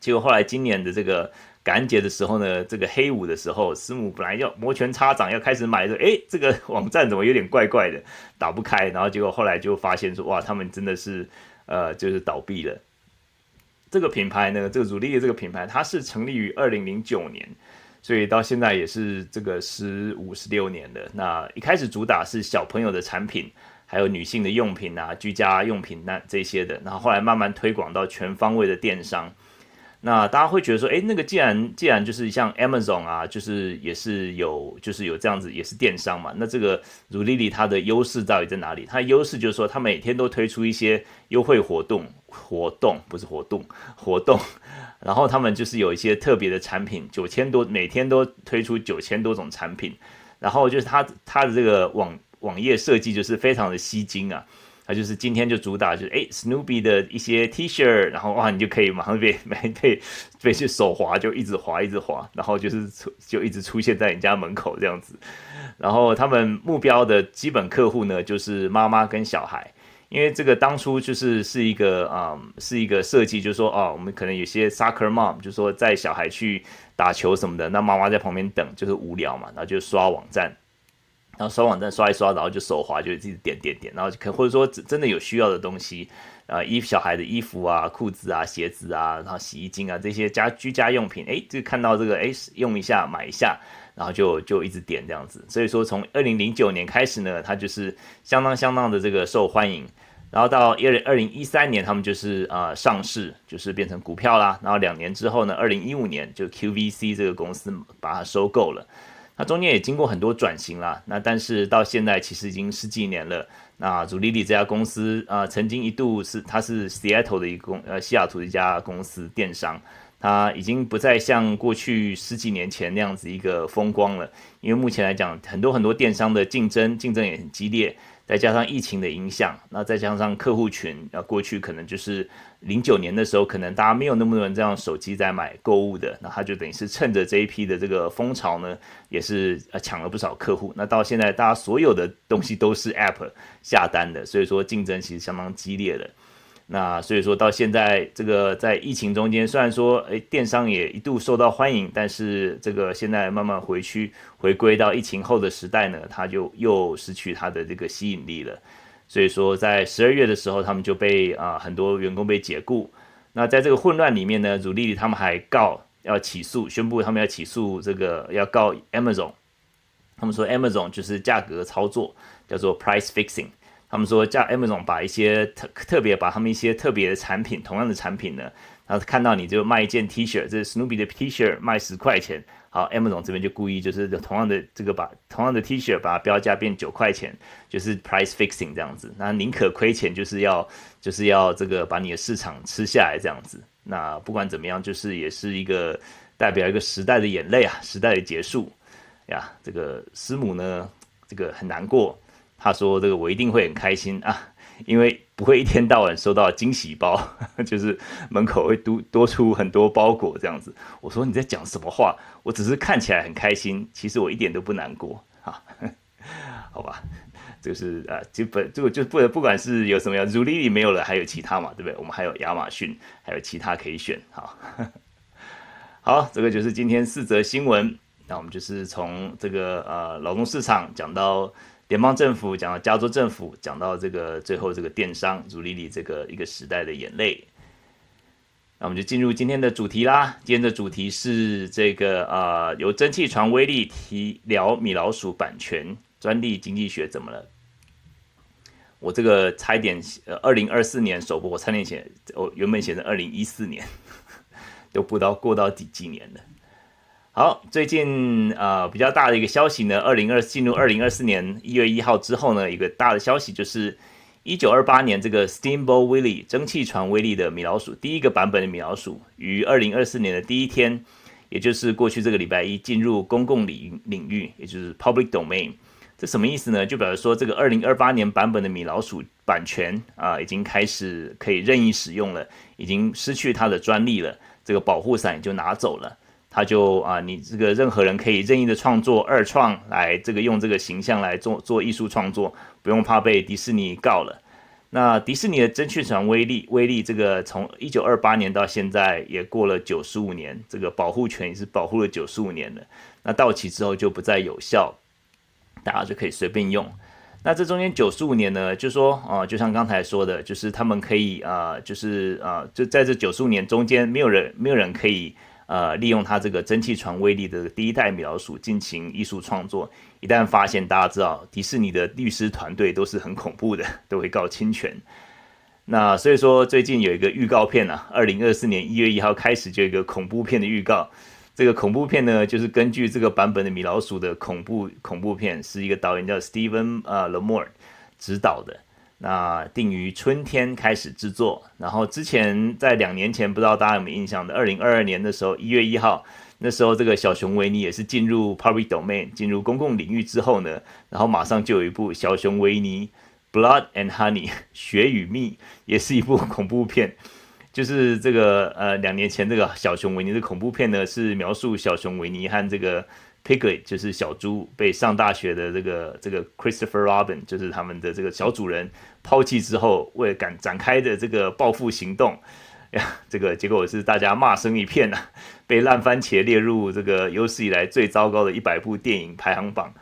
结果后来今年的这个感恩节的时候呢，这个黑五的时候，师母本来要摩拳擦掌要开始买的，诶，这个网站怎么有点怪怪的，打不开。然后结果后来就发现说，哇，他们真的是，呃，就是倒闭了。这个品牌呢，这个 Zulily 这个品牌，它是成立于二零零九年，所以到现在也是这个十五十六年了。那一开始主打是小朋友的产品，还有女性的用品啊，居家用品那这些的，然后后来慢慢推广到全方位的电商。那大家会觉得说，诶，那个既然既然就是像 Amazon 啊，就是也是有就是有这样子也是电商嘛，那这个 Zulily 它的优势到底在哪里？它优势就是说，它每天都推出一些优惠活动，活动不是活动，活动，然后他们就是有一些特别的产品，九千多每天都推出九千多种产品，然后就是它它的这个网网页设计就是非常的吸睛啊。它就是今天就主打就是诶 Snoopy 的一些 T 恤，然后哇，你就可以马上被被被被去手滑，就一直滑一直滑，然后就是出就一直出现在你家门口这样子。然后他们目标的基本客户呢，就是妈妈跟小孩，因为这个当初就是是一个啊、嗯，是一个设计，就是说哦，我们可能有些 soccer mom，就是说带小孩去打球什么的，那妈妈在旁边等，就是无聊嘛，然后就刷网站，然后刷网站刷一刷，然后就手滑，就自己点点点，然后可或者说真的有需要的东西，啊，衣小孩的衣服啊、裤子啊、鞋子啊，然后洗衣精啊这些家居家用品，哎，就看到这个哎用一下买一下。然后就就一直点这样子，所以说从二零零九年开始呢，它就是相当相当的这个受欢迎。然后到二零二零一三年，他们就是呃上市，就是变成股票啦。然后两年之后呢，二零一五年就 QVC 这个公司把它收购了。它中间也经过很多转型啦。那但是到现在其实已经十几年了。那 Zulily 这家公司啊、曾经一度是它是 Seattle 的一个公呃西雅图的一家公司电商。它已经不再像过去十几年前那样子一个风光了，因为目前来讲，很多很多电商的竞争，竞争也很激烈，再加上疫情的影响，那再加上客户群，啊，过去可能就是零九年的时候，可能大家没有那么多人这样手机在买购物的，那他就等于是趁着这一批的这个风潮呢，也是呃抢了不少客户。那到现在，大家所有的东西都是 App 下单的，所以说竞争其实相当激烈的。那所以说到现在，这个在疫情中间，虽然说诶电商也一度受到欢迎，但是这个现在慢慢回去回归到疫情后的时代呢，它就又失去它的这个吸引力了。所以说在十二月的时候，他们就被啊、很多员工被解雇。那在这个混乱里面呢，Zulily 他们还告要起诉，宣布他们要起诉这个要告 Amazon。他们说 Amazon 就是价格操作，叫做 price fixing。他们说叫 Amazon 把一些特特别把他们一些特别的产品，同样的产品呢，然后看到你就卖一件 T 恤，这是 Snoopy 的 T 恤卖十块钱，好，M 总这边就故意就是同样的这个把同样的 T 恤把它标价变九块钱，就是 price fixing 这样子，那宁可亏钱就是要就是要这个把你的市场吃下来这样子，那不管怎么样，就是也是一个代表一个时代的眼泪啊，时代的结束呀，这个师母呢，这个很难过。他说：“这个我一定会很开心啊，因为不会一天到晚收到惊喜包，*laughs* 就是门口会多多出很多包裹这样子。”我说：“你在讲什么话？我只是看起来很开心，其实我一点都不难过啊。*laughs* ”好吧，这个是啊，基本这个就不不管是有什么样，Zulily 没有了，还有其他嘛，对不对？我们还有亚马逊，还有其他可以选。好，*laughs* 好，这个就是今天四则新闻。那我们就是从这个呃劳动市场讲到。联邦政府讲到加州政府，讲到这个最后这个电商 Zulily 这个一个时代的眼泪，那我们就进入今天的主题啦。今天的主题是这个啊、由蒸汽船威力提聊米老鼠版权专利经济学怎么了？我这个差一点呃，二零二四年首播，我差点写，我原本写成二零一四年，*laughs* 都不知道过到几几年了。好，最近呃比较大的一个消息呢，二零二进入二零二四年一月一号之后呢，一个大的消息就是一九二八年这个 Steamboat Willie 蒸汽船威力的米老鼠第一个版本的米老鼠，于二零二四年的第一天，也就是过去这个礼拜一进入公共领领域，也就是 Public Domain。这什么意思呢？就表示说这个二零二八年版本的米老鼠版权啊、已经开始可以任意使用了，已经失去它的专利了，这个保护伞也就拿走了。他就啊，你这个任何人可以任意的创作二创来这个用这个形象来做做艺术创作，不用怕被迪士尼告了。那迪士尼的蒸汽船威力威力这个从一九二八年到现在也过了九十五年，这个保护权也是保护了九十五年了。那到期之后就不再有效，大家就可以随便用。那这中间九十五年呢，就说啊，就像刚才说的，就是他们可以啊，就是啊，就在这九十五年中间，没有人没有人可以。呃，利用它这个蒸汽船威力的第一代米老鼠进行艺术创作，一旦发现，大家知道迪士尼的律师团队都是很恐怖的，都会告侵权。那所以说，最近有一个预告片啊，二零二四年一月一号开始就有一个恐怖片的预告。这个恐怖片呢，就是根据这个版本的米老鼠的恐怖恐怖片，是一个导演叫 Steven 呃 Lamore 指导的。那定于春天开始制作，然后之前在两年前，不知道大家有没有印象的，二零二二年的时候，一月一号，那时候这个小熊维尼也是进入 public domain，进入公共领域之后呢，然后马上就有一部小熊维尼 Blood and Honey *laughs* 血与蜜，也是一部恐怖片，就是这个呃两年前这个小熊维尼的恐怖片呢，是描述小熊维尼和这个 Piglet 就是小猪被上大学的这个这个 Christopher Robin 就是他们的这个小主人抛弃之后，为了赶展开的这个报复行动呀，这个结果是大家骂声一片呐、啊，被烂番茄列入这个有史以来最糟糕的一百部电影排行榜。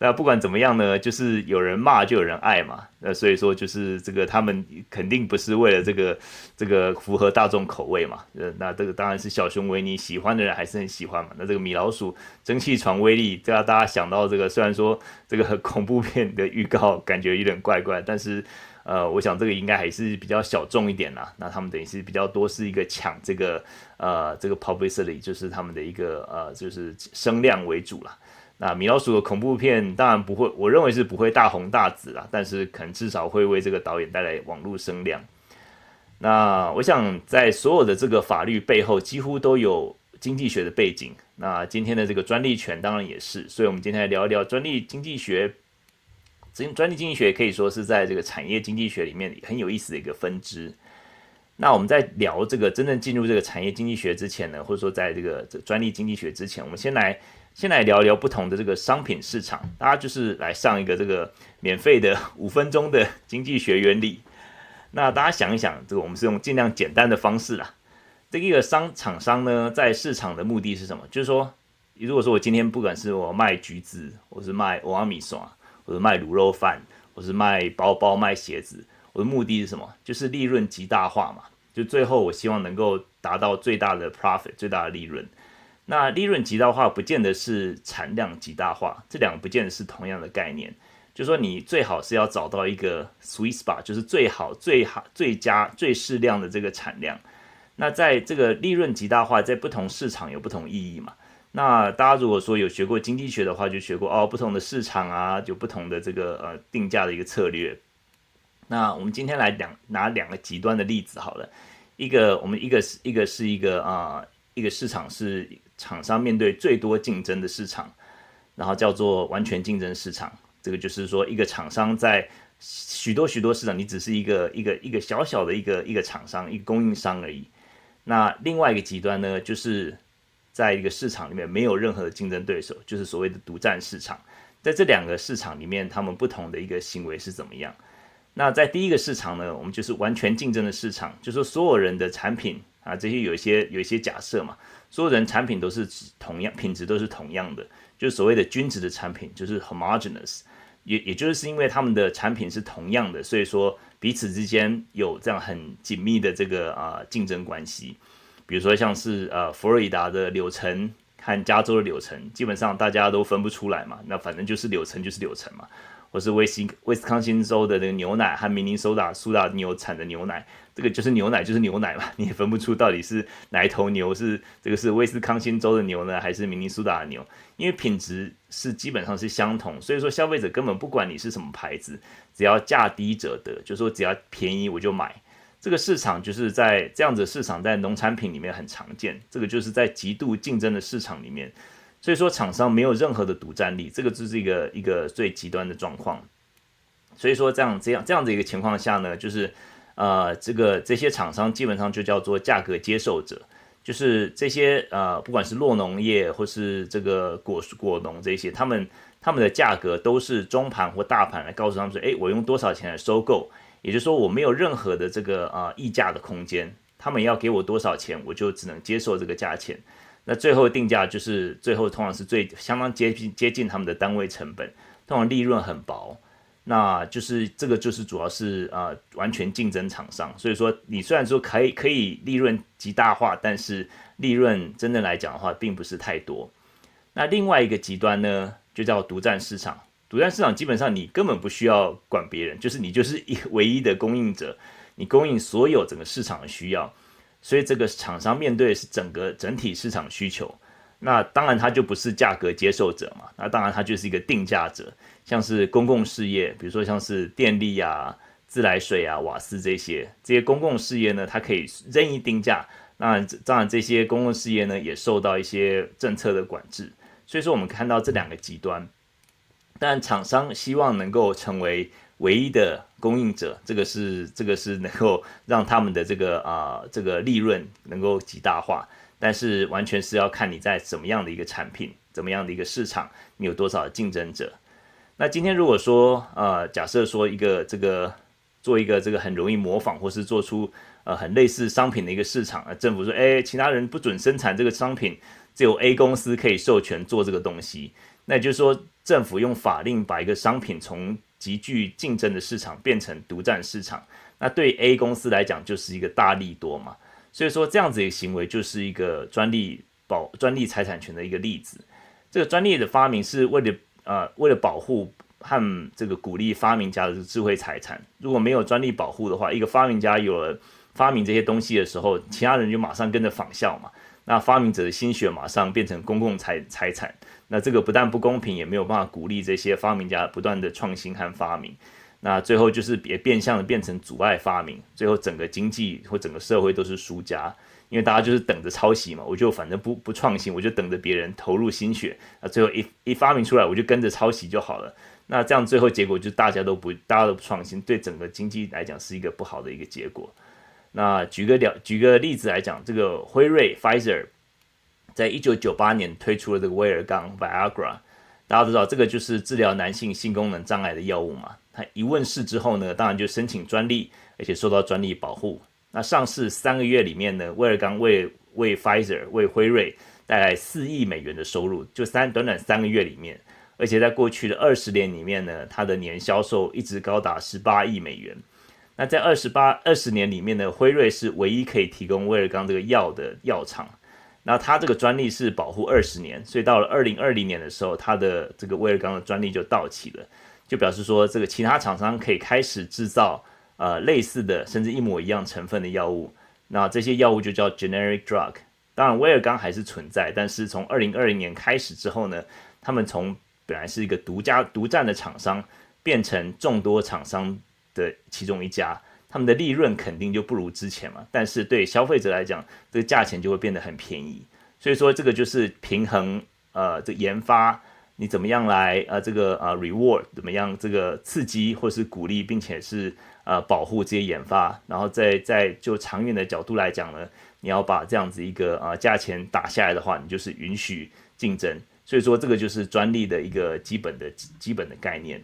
那不管怎么样呢，就是有人骂就有人爱嘛。那所以说就是这个他们肯定不是为了这个这个符合大众口味嘛。呃，那这个当然是小熊维尼喜欢的人还是很喜欢嘛。那这个米老鼠蒸汽船威力，这让大家想到这个虽然说这个恐怖片的预告感觉有点怪怪，但是呃，我想这个应该还是比较小众一点啦。那他们等于是比较多是一个抢这个呃这个 publicity，就是他们的一个呃就是声量为主啦。那米老鼠的恐怖片当然不会，我认为是不会大红大紫啦，但是可能至少会为这个导演带来网络声量。那我想在所有的这个法律背后，几乎都有经济学的背景。那今天的这个专利权当然也是，所以我们今天来聊一聊专利经济学。专专利经济学可以说是在这个产业经济学里面很有意思的一个分支。那我们在聊这个真正进入这个产业经济学之前呢，或者说在这个专利经济学之前，我们先来。先来聊聊不同的这个商品市场，大家就是来上一个这个免费的五分钟的经济学原理。那大家想一想，这个我们是用尽量简单的方式啦。这个一个商厂商呢，在市场的目的是什么？就是说，如果说我今天不管是我卖橘子，我是卖欧阿米耍，我是卖卤肉饭，我是卖包包、卖鞋子，我的目的是什么？就是利润极大化嘛。就最后我希望能够达到最大的 profit，最大的利润。那利润极大化不见得是产量极大化，这两个不见得是同样的概念。就说你最好是要找到一个 sweet spot，就是最好、最好、最佳、最适量的这个产量。那在这个利润极大化，在不同市场有不同意义嘛？那大家如果说有学过经济学的话，就学过哦，不同的市场啊，有不同的这个呃定价的一个策略。那我们今天来两拿两个极端的例子好了，一个我们一个是一个是一个啊、一个市场是。厂商面对最多竞争的市场，然后叫做完全竞争市场。这个就是说，一个厂商在许多许多市场，你只是一个一个一个小小的一个一个厂商，一个供应商而已。那另外一个极端呢，就是在一个市场里面没有任何的竞争对手，就是所谓的独占市场。在这两个市场里面，他们不同的一个行为是怎么样？那在第一个市场呢，我们就是完全竞争的市场，就是说所有人的产品啊，这些有一些有一些假设嘛。所有人产品都是同样，品质都是同样的，就是所谓的均质的产品，就是 homogeneous，也也就是因为他们的产品是同样的，所以说彼此之间有这样很紧密的这个啊竞争关系。比如说像是呃佛罗里达的柳橙和加州的柳橙，基本上大家都分不出来嘛，那反正就是柳橙就是柳橙嘛。或是威斯威斯康星州的那个牛奶和明尼苏达苏打牛产的牛奶，这个就是牛奶就是牛奶嘛，*laughs* 你也分不出到底是哪一头牛是这个是威斯康星州的牛呢，还是明尼苏达的牛？因为品质是基本上是相同，所以说消费者根本不管你是什么牌子，只要价低者得，就是说只要便宜我就买。这个市场就是在这样子市场在农产品里面很常见，这个就是在极度竞争的市场里面。所以说，厂商没有任何的独占力，这个就是一个一个最极端的状况。所以说，这样这样这样的一个情况下呢，就是呃，这个这些厂商基本上就叫做价格接受者，就是这些呃，不管是酪农业或是这个果果农这些，他们他们的价格都是中盘或大盘来告诉他们说，哎，我用多少钱来收购，也就是说，我没有任何的这个呃溢价的空间，他们要给我多少钱，我就只能接受这个价钱。那最后定价就是最后通常是最相当接近接近他们的单位成本，通常利润很薄，那就是这个就是主要是呃完全竞争厂商，所以说你虽然说可以可以利润极大化，但是利润真的来讲的话并不是太多。那另外一个极端呢，就叫独占市场，独占市场基本上你根本不需要管别人，就是你就是一唯一的供应者，你供应所有整个市场的需要。所以这个厂商面对的是整个整体市场需求，那当然它就不是价格接受者嘛，那当然它就是一个定价者，像是公共事业，比如说像是电力啊、自来水啊、瓦斯这些这些公共事业呢，它可以任意定价，那当然这些公共事业呢也受到一些政策的管制，所以说我们看到这两个极端，但厂商希望能够成为。唯一的供应者，这个是这个是能够让他们的这个啊、这个利润能够极大化，但是完全是要看你在什么样的一个产品，怎么样的一个市场，你有多少的竞争者。那今天如果说呃，假设说一个这个做一个这个很容易模仿或是做出呃很类似商品的一个市场，呃，政府说哎，其他人不准生产这个商品，只有 A 公司可以授权做这个东西，那也就是说政府用法令把一个商品从极具竞争的市场变成独占市场，那对 A 公司来讲就是一个大利多嘛。所以说这样子的行为就是一个专利保专利财产权的一个例子。这个专利的发明是为了呃为了保护和这个鼓励发明家的智慧财产。如果没有专利保护的话，一个发明家有了发明这些东西的时候，其他人就马上跟着仿效嘛。那发明者的心血马上变成公共财财产。那这个不但不公平，也没有办法鼓励这些发明家不断的创新和发明。那最后就是也变相的变成阻碍发明，最后整个经济或整个社会都是输家，因为大家就是等着抄袭嘛，我就反正不不创新，我就等着别人投入心血，那最后一一发明出来，我就跟着抄袭就好了。那这样最后结果就大家都不大家都不创新，对整个经济来讲是一个不好的一个结果。那举个了举个例子来讲，这个辉瑞 Pfizer 在一九九八年推出了这个威尔刚 Viagra，大家都知道这个就是治疗男性性功能障碍的药物嘛。它一问世之后呢，当然就申请专利，而且受到专利保护。那上市三个月里面呢，威尔刚为为 Pfizer 为辉瑞带来四亿美元的收入，就三短短三个月里面，而且在过去的二十年里面呢，它的年销售一直高达十八亿美元。那在二十八二十年里面呢，辉瑞是唯一可以提供威尔刚这个药的药厂。那它这个专利是保护二十年，所以到了二零二零年的时候，它的这个威尔刚的专利就到期了。就表示说，这个其他厂商可以开始制造呃类似的甚至一模一样成分的药物，那这些药物就叫 generic drug。当然，威尔刚还是存在，但是从二零二零年开始之后呢，他们从本来是一个独家独占的厂商，变成众多厂商的其中一家，他们的利润肯定就不如之前嘛。但是对消费者来讲，这个价钱就会变得很便宜。所以说，这个就是平衡呃这研发。你怎么样来呃这个呃 reward 怎么样这个刺激或是鼓励，并且是呃保护这些研发，然后在在就长远的角度来讲呢，你要把这样子一个呃价钱打下来的话，你就是允许竞争。所以说这个就是专利的一个基本的基本的概念。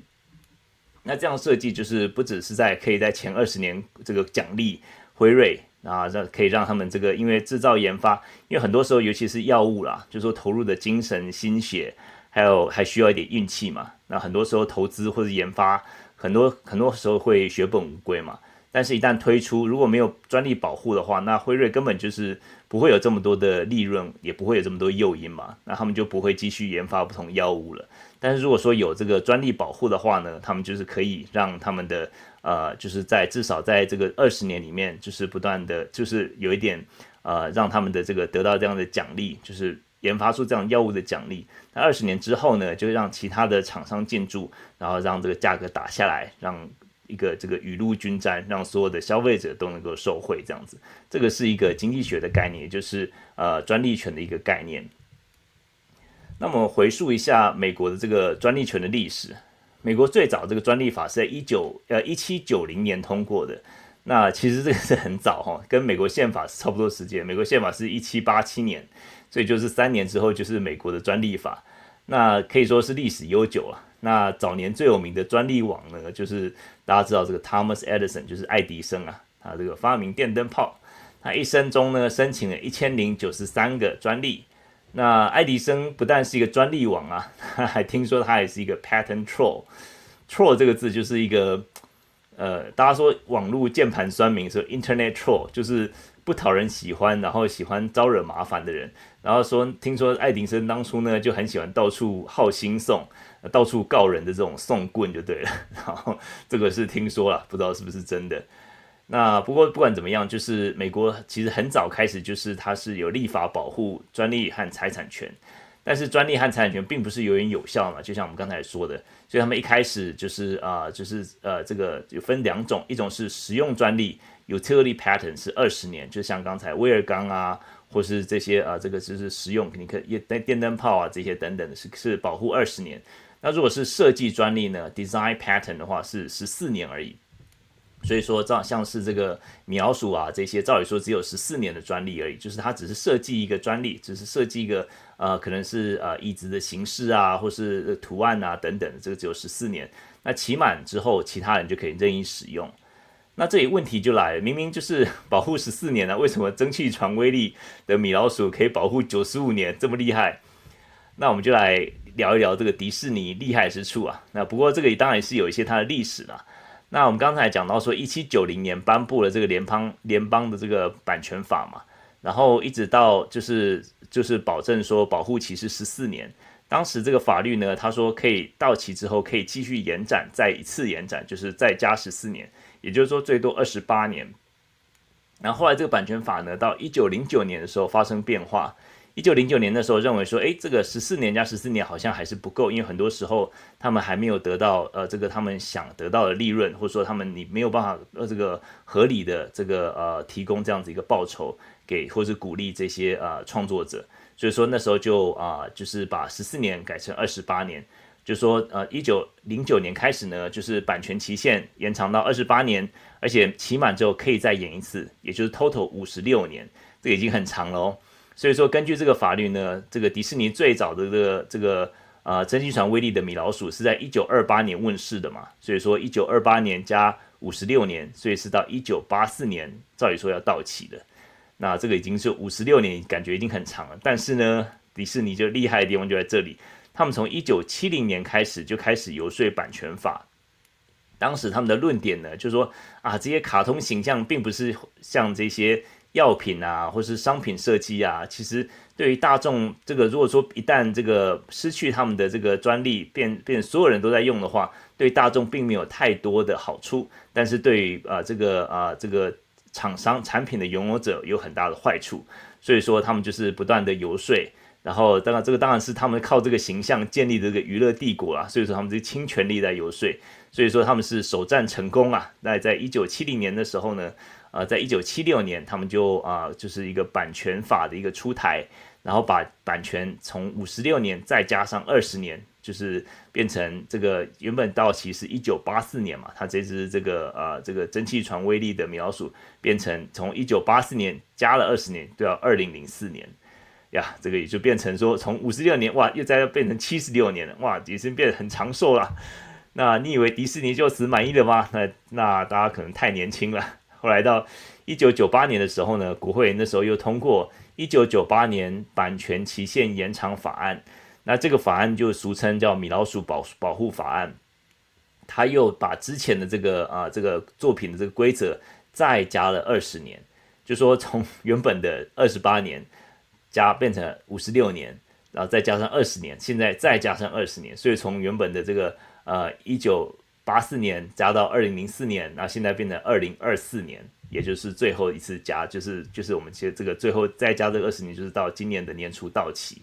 那这样设计就是不只是在可以在前二十年这个奖励辉瑞啊，让可以让他们这个因为制造研发，因为很多时候尤其是药物啦，就说投入的精神心血。还有还需要一点运气嘛？那很多时候投资或者研发，很多很多时候会血本无归嘛。但是，一旦推出，如果没有专利保护的话，那辉瑞根本就是不会有这么多的利润，也不会有这么多诱因嘛。那他们就不会继续研发不同药物了。但是，如果说有这个专利保护的话呢，他们就是可以让他们的呃，就是在至少在这个二十年里面，就是不断的就是有一点呃，让他们的这个得到这样的奖励，就是。研发出这样药物的奖励，那二十年之后呢，就让其他的厂商进驻，然后让这个价格打下来，让一个这个雨露均沾，让所有的消费者都能够受惠。这样子，这个是一个经济学的概念，就是呃专利权的一个概念。那么回溯一下美国的这个专利权的历史，美国最早这个专利法是在一九呃一七九零年通过的。那其实这个是很早哈，跟美国宪法是差不多时间。美国宪法是一七八七年。所以就是三年之后，就是美国的专利法，那可以说是历史悠久了。那早年最有名的专利王呢，就是大家知道这个 Thomas Edison，就是爱迪生啊，他这个发明电灯泡，他一生中呢申请了一千零九十三个专利。那爱迪生不但是一个专利王啊，*laughs* 还听说他也是一个 patent troll。troll 这个字就是一个呃，大家说网络键盘酸民说 internet troll 就是。不讨人喜欢，然后喜欢招惹麻烦的人，然后说听说爱迪生当初呢就很喜欢到处好心送，到处告人的这种送棍就对了。然后这个是听说了，*laughs* 不知道是不是真的。那不过不管怎么样，就是美国其实很早开始就是它是有立法保护专利和财产权，但是专利和财产权并不是永远有效嘛，就像我们刚才说的，所以他们一开始就是啊、就是呃这个有分两种，一种是实用专利。Utility pattern 是二十年，就像刚才威尔钢啊，或是这些啊，这个就是实用，你可以电电灯泡啊这些等等的是是保护二十年。那如果是设计专利呢，Design pattern 的话是十四年而已。所以说，照像是这个米老鼠啊，这些照理说只有十四年的专利而已，就是它只是设计一个专利，只是设计一个呃，可能是呃椅子的形式啊，或是图案啊等等，这个只有十四年。那期满之后，其他人就可以任意使用。那这里问题就来了，明明就是 *laughs* 保护十四年了，为什么蒸汽船威力的米老鼠可以保护九十五年，这么厉害？那我们就来聊一聊这个迪士尼厉害之处啊。那不过这个当然是有一些它的历史了。那我们刚才讲到说，一七九零年颁布了这个联邦联邦的这个版权法嘛，然后一直到就是就是保证说保护期是十四年。当时这个法律呢，他说可以到期之后可以继续延展，再一次延展，就是再加十四年，也就是说最多二十八年。然后后来这个版权法呢，到一九零九年的时候发生变化。一九零九年的时候，认为说，诶，这个十四年加十四年好像还是不够，因为很多时候他们还没有得到呃这个他们想得到的利润，或者说他们你没有办法呃这个合理的这个呃提供这样子一个报酬给或者鼓励这些呃创作者，所以说那时候就啊、就是把十四年改成二十八年，就说呃一九零九年开始呢，就是版权期限延长到二十八年，而且期满之后可以再演一次，也就是 total 五十六年，这个已经很长了哦。所以说，根据这个法律呢，这个迪士尼最早的这个这个呃蒸汽船威力的米老鼠是在一九二八年问世的嘛，所以说一九二八年加五十六年，所以是到一九八四年，照理说要到期的。那这个已经是五十六年，感觉已经很长了。但是呢，迪士尼就厉害的地方就在这里，他们从一九七零年开始就开始游说版权法。当时他们的论点呢，就是说啊，这些卡通形象并不是像这些。药品啊，或是商品设计啊，其实对于大众这个，如果说一旦这个失去他们的这个专利，变变所有人都在用的话，对大众并没有太多的好处。但是对于啊、这个啊、这个厂商产品的拥有者有很大的坏处。所以说他们就是不断的游说，然后当然这个当然是他们靠这个形象建立这个娱乐帝国啊。所以说他们是倾全力在游说，所以说他们是首战成功啊。那在一九七零年的时候呢，呃，在一九七六年，他们就啊、就是一个版权法的一个出台，然后把版权从五十六年再加上二十年，就是变成这个原本到期是一九八四年嘛，它这只这个呃这个蒸汽船威力的米老鼠变成从一九八四年加了二十年，都要二零零四年呀，这个也就变成说从五十六年哇，又再要变成七十六年了，哇，已经变得很长寿了。那你以为迪士尼就此满意了吗？那那大家可能太年轻了。后来到一九九八年的时候呢，国会那时候又通过一九九八年版权期限延长法案，那这个法案就俗称叫米老鼠保保护法案，他又把之前的这个啊这个作品的这个规则再加了二十年，就说从原本的二十八年加变成五十六年，然后再加上二十年，现在再加上二十年，所以从原本的这个呃一九。八四年加到二零零四年，那现在变成二零二四年，也就是最后一次加，就是就是我们其实这个最后再加这个二十年，就是到今年的年初到期。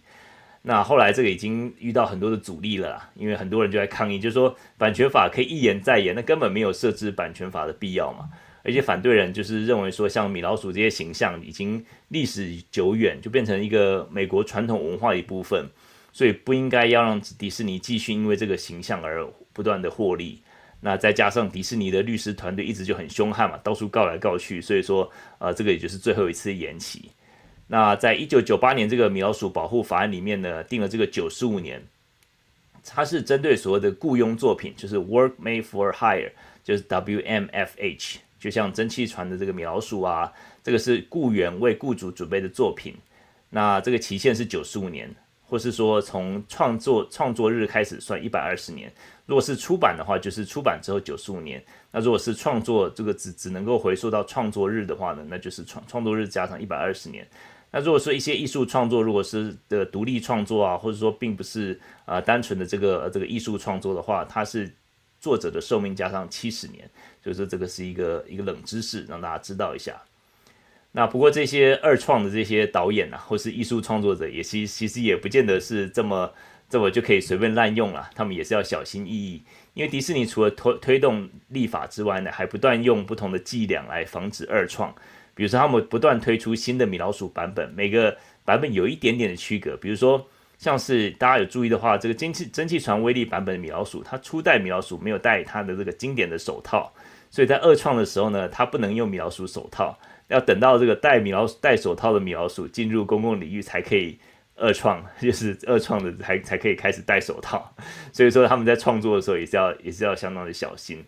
那后来这个已经遇到很多的阻力了啦，因为很多人就在抗议，就是说版权法可以一延再延，那根本没有设置版权法的必要嘛。而且反对人就是认为说，像米老鼠这些形象已经历史久远，就变成一个美国传统文化的一部分，所以不应该要让迪士尼继续因为这个形象而不断的获利。那再加上迪士尼的律师团队一直就很凶悍嘛，到处告来告去，所以说，呃，这个也就是最后一次延期。那在一九九八年这个米老鼠保护法案里面呢，定了这个九十五年，它是针对所谓的雇佣作品，就是 work made for hire，就是 WMFH，就像蒸汽船的这个米老鼠啊，这个是雇员为雇主准备的作品。那这个期限是九十五年，或是说从创作创作日开始算一百二十年。如果是出版的话，就是出版之后九十五年。那如果是创作，这个只只能够回溯到创作日的话呢，那就是创创作日加上一百二十年。那如果说一些艺术创作，如果是的独立创作啊，或者说并不是啊、单纯的这个这个艺术创作的话，它是作者的寿命加上七十年。所以说这个是一个一个冷知识，让大家知道一下。那不过这些二创的这些导演啊，或是艺术创作者，也其其实也不见得是这么。这么就可以随便滥用了，他们也是要小心翼翼，因为迪士尼除了推推动立法之外呢，还不断用不同的伎俩来防止二创。比如说，他们不断推出新的米老鼠版本，每个版本有一点点的区隔。比如说，像是大家有注意的话，这个蒸汽蒸汽船威力版本的米老鼠，它初代米老鼠没有戴它的这个经典的手套，所以在二创的时候呢，它不能用米老鼠手套，要等到这个戴米老鼠戴手套的米老鼠进入公共领域才可以二创，就是二创的才才可以开始戴手套。所以说他们在创作的时候也是要也是要相当的小心。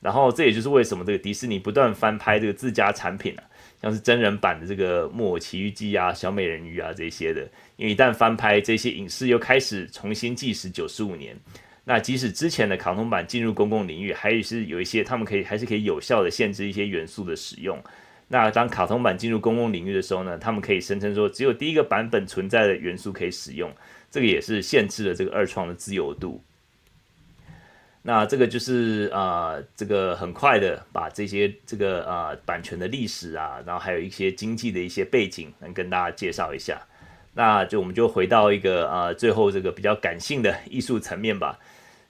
然后这也就是为什么这个迪士尼不断翻拍这个自家产品啊，像是真人版的这个《木偶奇遇记》啊、小美人鱼啊这些的，因为一旦翻拍，这些影视又开始重新计时九十五年。那即使之前的卡通版进入公共领域，还是有一些他们可以还是可以有效的限制一些元素的使用。那当卡通版进入公共领域的时候呢，他们可以声称说只有第一个版本存在的元素可以使用，这个也是限制了这个二创的自由度。那这个就是啊、这个很快的把这些这个啊、版权的历史啊，然后还有一些经济的一些背景，能跟大家介绍一下。那就我们就回到一个啊、最后这个比较感性的艺术层面吧。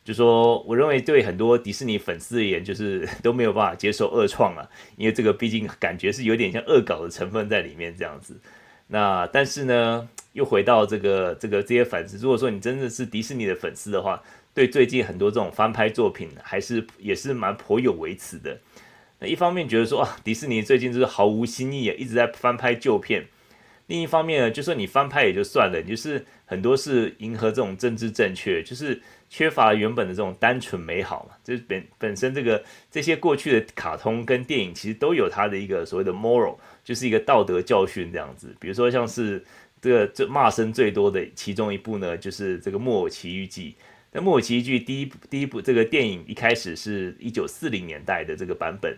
就说我认为对很多迪士尼粉丝而言，就是 *laughs* 都没有办法接受二创了，因为这个毕竟感觉是有点像恶搞的成分在里面这样子。那但是呢，又回到这个这个这些粉丝，如果说你真的是迪士尼的粉丝的话，对最近很多这种翻拍作品，还是也是蛮颇有微词的。那一方面觉得说啊，迪士尼最近就是毫无新意啊，一直在翻拍旧片；另一方面呢，就说你翻拍也就算了，就是很多是迎合这种政治正确，就是缺乏原本的这种单纯美好嘛。就是本本身这个这些过去的卡通跟电影，其实都有它的一个所谓的 moral，就是一个道德教训这样子。比如说像是这个这骂声最多的其中一部呢，就是这个《木偶奇遇记》。那《木偶奇遇记》第一部第一部这个电影一开始是一九四零年代的这个版本，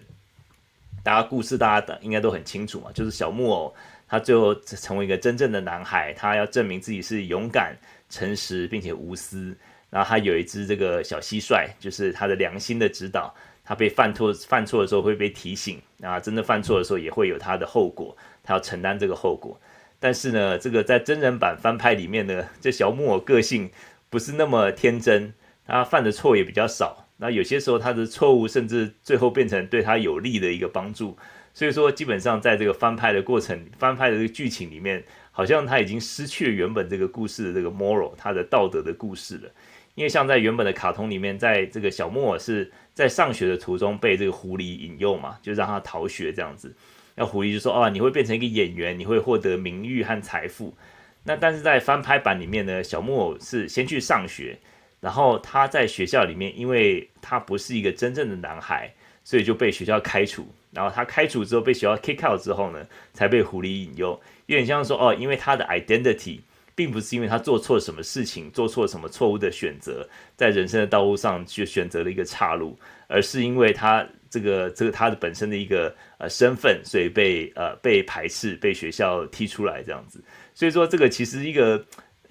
大家故事大家应该都很清楚嘛，就是小木偶他最后成为一个真正的男孩，他要证明自己是勇敢、诚实并且无私。然后他有一只这个小蟋蟀，就是他的良心的指导，他被犯错犯错的时候会被提醒，啊，真的犯错的时候也会有他的后果，他要承担这个后果。但是呢，这个在真人版翻拍里面呢，这小木偶个性。不是那么天真，他犯的错也比较少。那有些时候他的错误甚至最后变成对他有利的一个帮助。所以说，基本上在这个翻拍的过程、翻拍的这个剧情里面，好像他已经失去了原本这个故事的这个 moral，他的道德的故事了。因为像在原本的卡通里面，在这个小木偶是在上学的途中被这个狐狸引诱嘛，就让他逃学这样子。那狐狸就说：“哦，你会变成一个演员，你会获得名誉和财富。”那但是在翻拍版里面呢，小木偶是先去上学，然后他在学校里面，因为他不是一个真正的男孩，所以就被学校开除。然后他开除之后被学校 kick out 之后呢，才被狐狸引诱。有点像说哦，因为他的 identity 并不是因为他做错什么事情，做错什么错误的选择，在人生的道路上去选择了一个岔路，而是因为他这个这个他的本身的一个呃身份，所以被呃被排斥，被学校踢出来这样子。所以说，这个其实一个，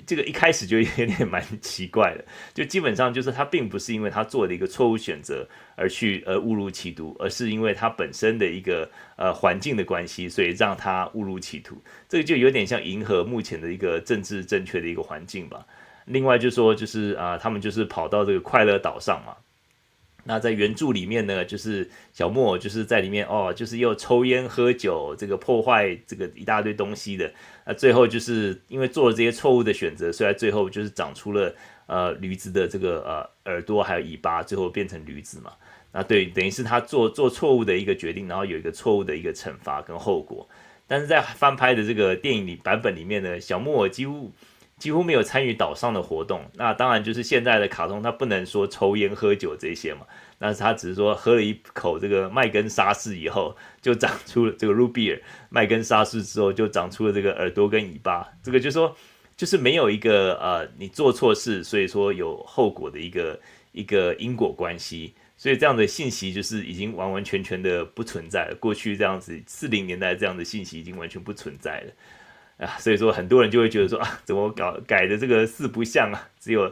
这个一开始就有点蛮奇怪的，就基本上就是他并不是因为他做的一个错误选择而去呃误入歧途，而是因为他本身的一个呃环境的关系，所以让他误入歧途。这个就有点像迎合目前的一个政治正确的一个环境吧。另外就说就是啊、他们就是跑到这个快乐岛上嘛。那在原著里面呢，就是小木偶就是在里面哦，就是又抽烟喝酒，这个破坏这个一大堆东西的。那最后就是因为做了这些错误的选择，所以最后就是长出了呃驴子的这个呃耳朵还有尾巴，最后变成驴子嘛。那对，等于是他做做错误的一个决定，然后有一个错误的一个惩罚跟后果。但是在翻拍的这个电影里版本里面呢，小木偶几乎。几乎没有参与岛上的活动，那当然就是现在的卡通，他不能说抽烟喝酒这些嘛，但是他只是说喝了一口这个麦根沙士以后，就长出了这个露比尔麦根沙士之后就长出了这个耳朵跟尾巴，这个就是说就是没有一个呃你做错事，所以说有后果的一个一个因果关系，所以这样的信息就是已经完完全全的不存在了。过去这样子四零年代这样的信息已经完全不存在了。啊，所以说很多人就会觉得说啊，怎么搞改的这个四不像啊？只有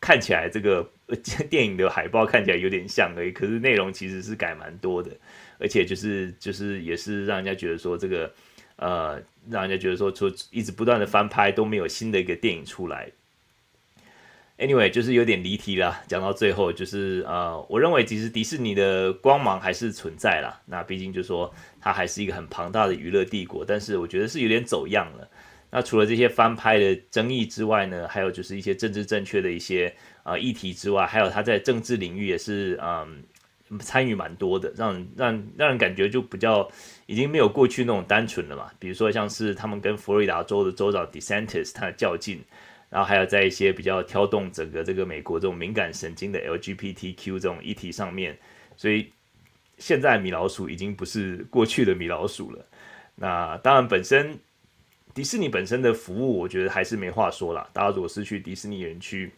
看起来这个 *laughs* 电影的海报看起来有点像而已，可是内容其实是改蛮多的，而且就是就是也是让人家觉得说这个呃，让人家觉得说说一直不断的翻拍都没有新的一个电影出来。Anyway，就是有点离题了。讲到最后，就是呃，我认为其实迪士尼的光芒还是存在啦。那毕竟就是说它还是一个很庞大的娱乐帝国，但是我觉得是有点走样了。那除了这些翻拍的争议之外呢，还有就是一些政治正确的一些呃议题之外，还有它在政治领域也是嗯参与蛮多的，让让让人感觉就比较已经没有过去那种单纯了嘛。比如说像是他们跟佛罗里达州的州长 DeSantis 他较劲，然后还有在一些比较挑动整个这个美国这种敏感神经的 LGBTQ 这种议题上面，所以现在米老鼠已经不是过去的米老鼠了。那当然本身迪士尼本身的服务，我觉得还是没话说啦。大家如果是去迪士尼园区，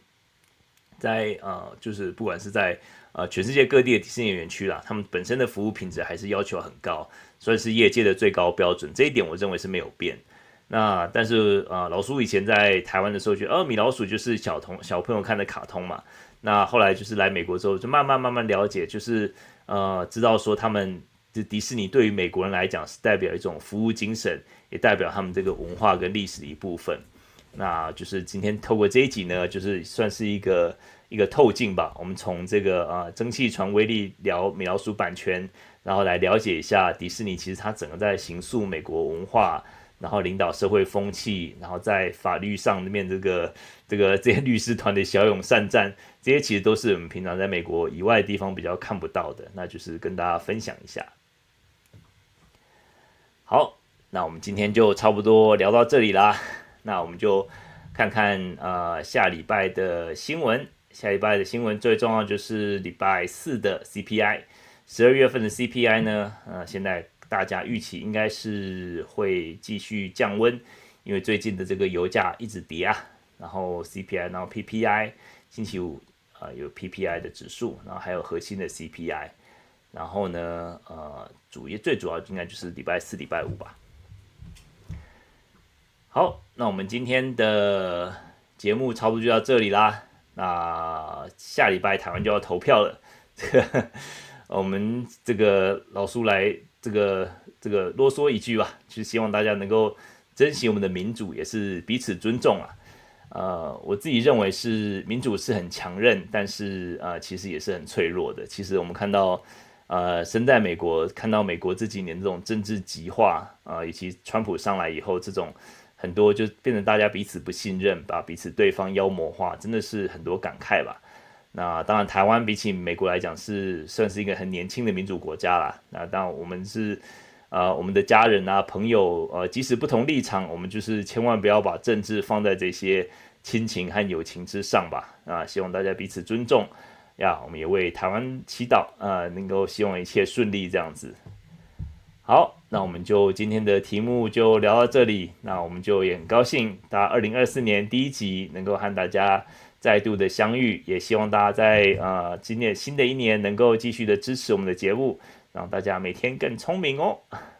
在呃，就是不管是在呃全世界各地的迪士尼园区啦，他们本身的服务品质还是要求很高，算是业界的最高标准。这一点我认为是没有变。那但是呃，老苏以前在台湾的时候觉得，哦，米老鼠就是小童小朋友看的卡通嘛。那后来就是来美国之后，就慢慢慢慢了解，就是呃，知道说他们这迪士尼对于美国人来讲是代表一种服务精神，也代表他们这个文化跟历史的一部分。那就是今天透过这一集呢，就是算是一个。一个透镜吧，我们从这个呃蒸汽船威力聊米老鼠版权，然后来了解一下迪士尼，其实它整个在形塑美国文化，然后领导社会风气，然后在法律上面这个这个 *laughs* 这些律师团的骁勇善战，这些其实都是我们平常在美国以外地方比较看不到的，那就是跟大家分享一下。好，那我们今天就差不多聊到这里啦，那我们就看看呃下礼拜的新闻。下礼拜的新闻最重要就是礼拜四的 CPI，十二月份的 CPI 呢，呃，现在大家预期应该是会继续降温，因为最近的这个油价一直跌啊，然后 CPI，然后 PPI，星期五啊、有 PPI 的指数，然后还有核心的 CPI，然后呢，呃，主要最主要应该就是礼拜四、礼拜五吧。好，那我们今天的节目差不多就到这里啦。那下礼拜台湾就要投票了，这 *laughs* 个我们这个老苏来这个这个啰嗦一句吧，就是希望大家能够珍惜我们的民主，也是彼此尊重啊。呃，我自己认为是民主是很强韧，但是呃其实也是很脆弱的。其实我们看到呃身在美国，看到美国这几年这种政治极化啊，以及川普上来以后这种。很多就变成大家彼此不信任，把彼此对方妖魔化，真的是很多感慨吧。那当然，台湾比起美国来讲是算是一个很年轻的民主国家啦。那当然，我们是呃我们的家人啊朋友呃，即使不同立场，我们就是千万不要把政治放在这些亲情和友情之上吧。啊，希望大家彼此尊重呀。我们也为台湾祈祷啊，能够希望一切顺利这样子。好，那我们就今天的题目就聊到这里。那我们就也很高兴，大二零二四年第一集能够和大家再度的相遇，也希望大家在呃今年新的一年能够继续的支持我们的节目，让大家每天更聪明哦。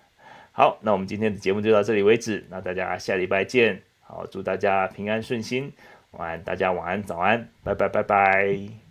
*laughs* 好，那我们今天的节目就到这里为止，那大家下礼拜见。好，祝大家平安顺心，晚安，大家晚安早安，拜拜拜拜。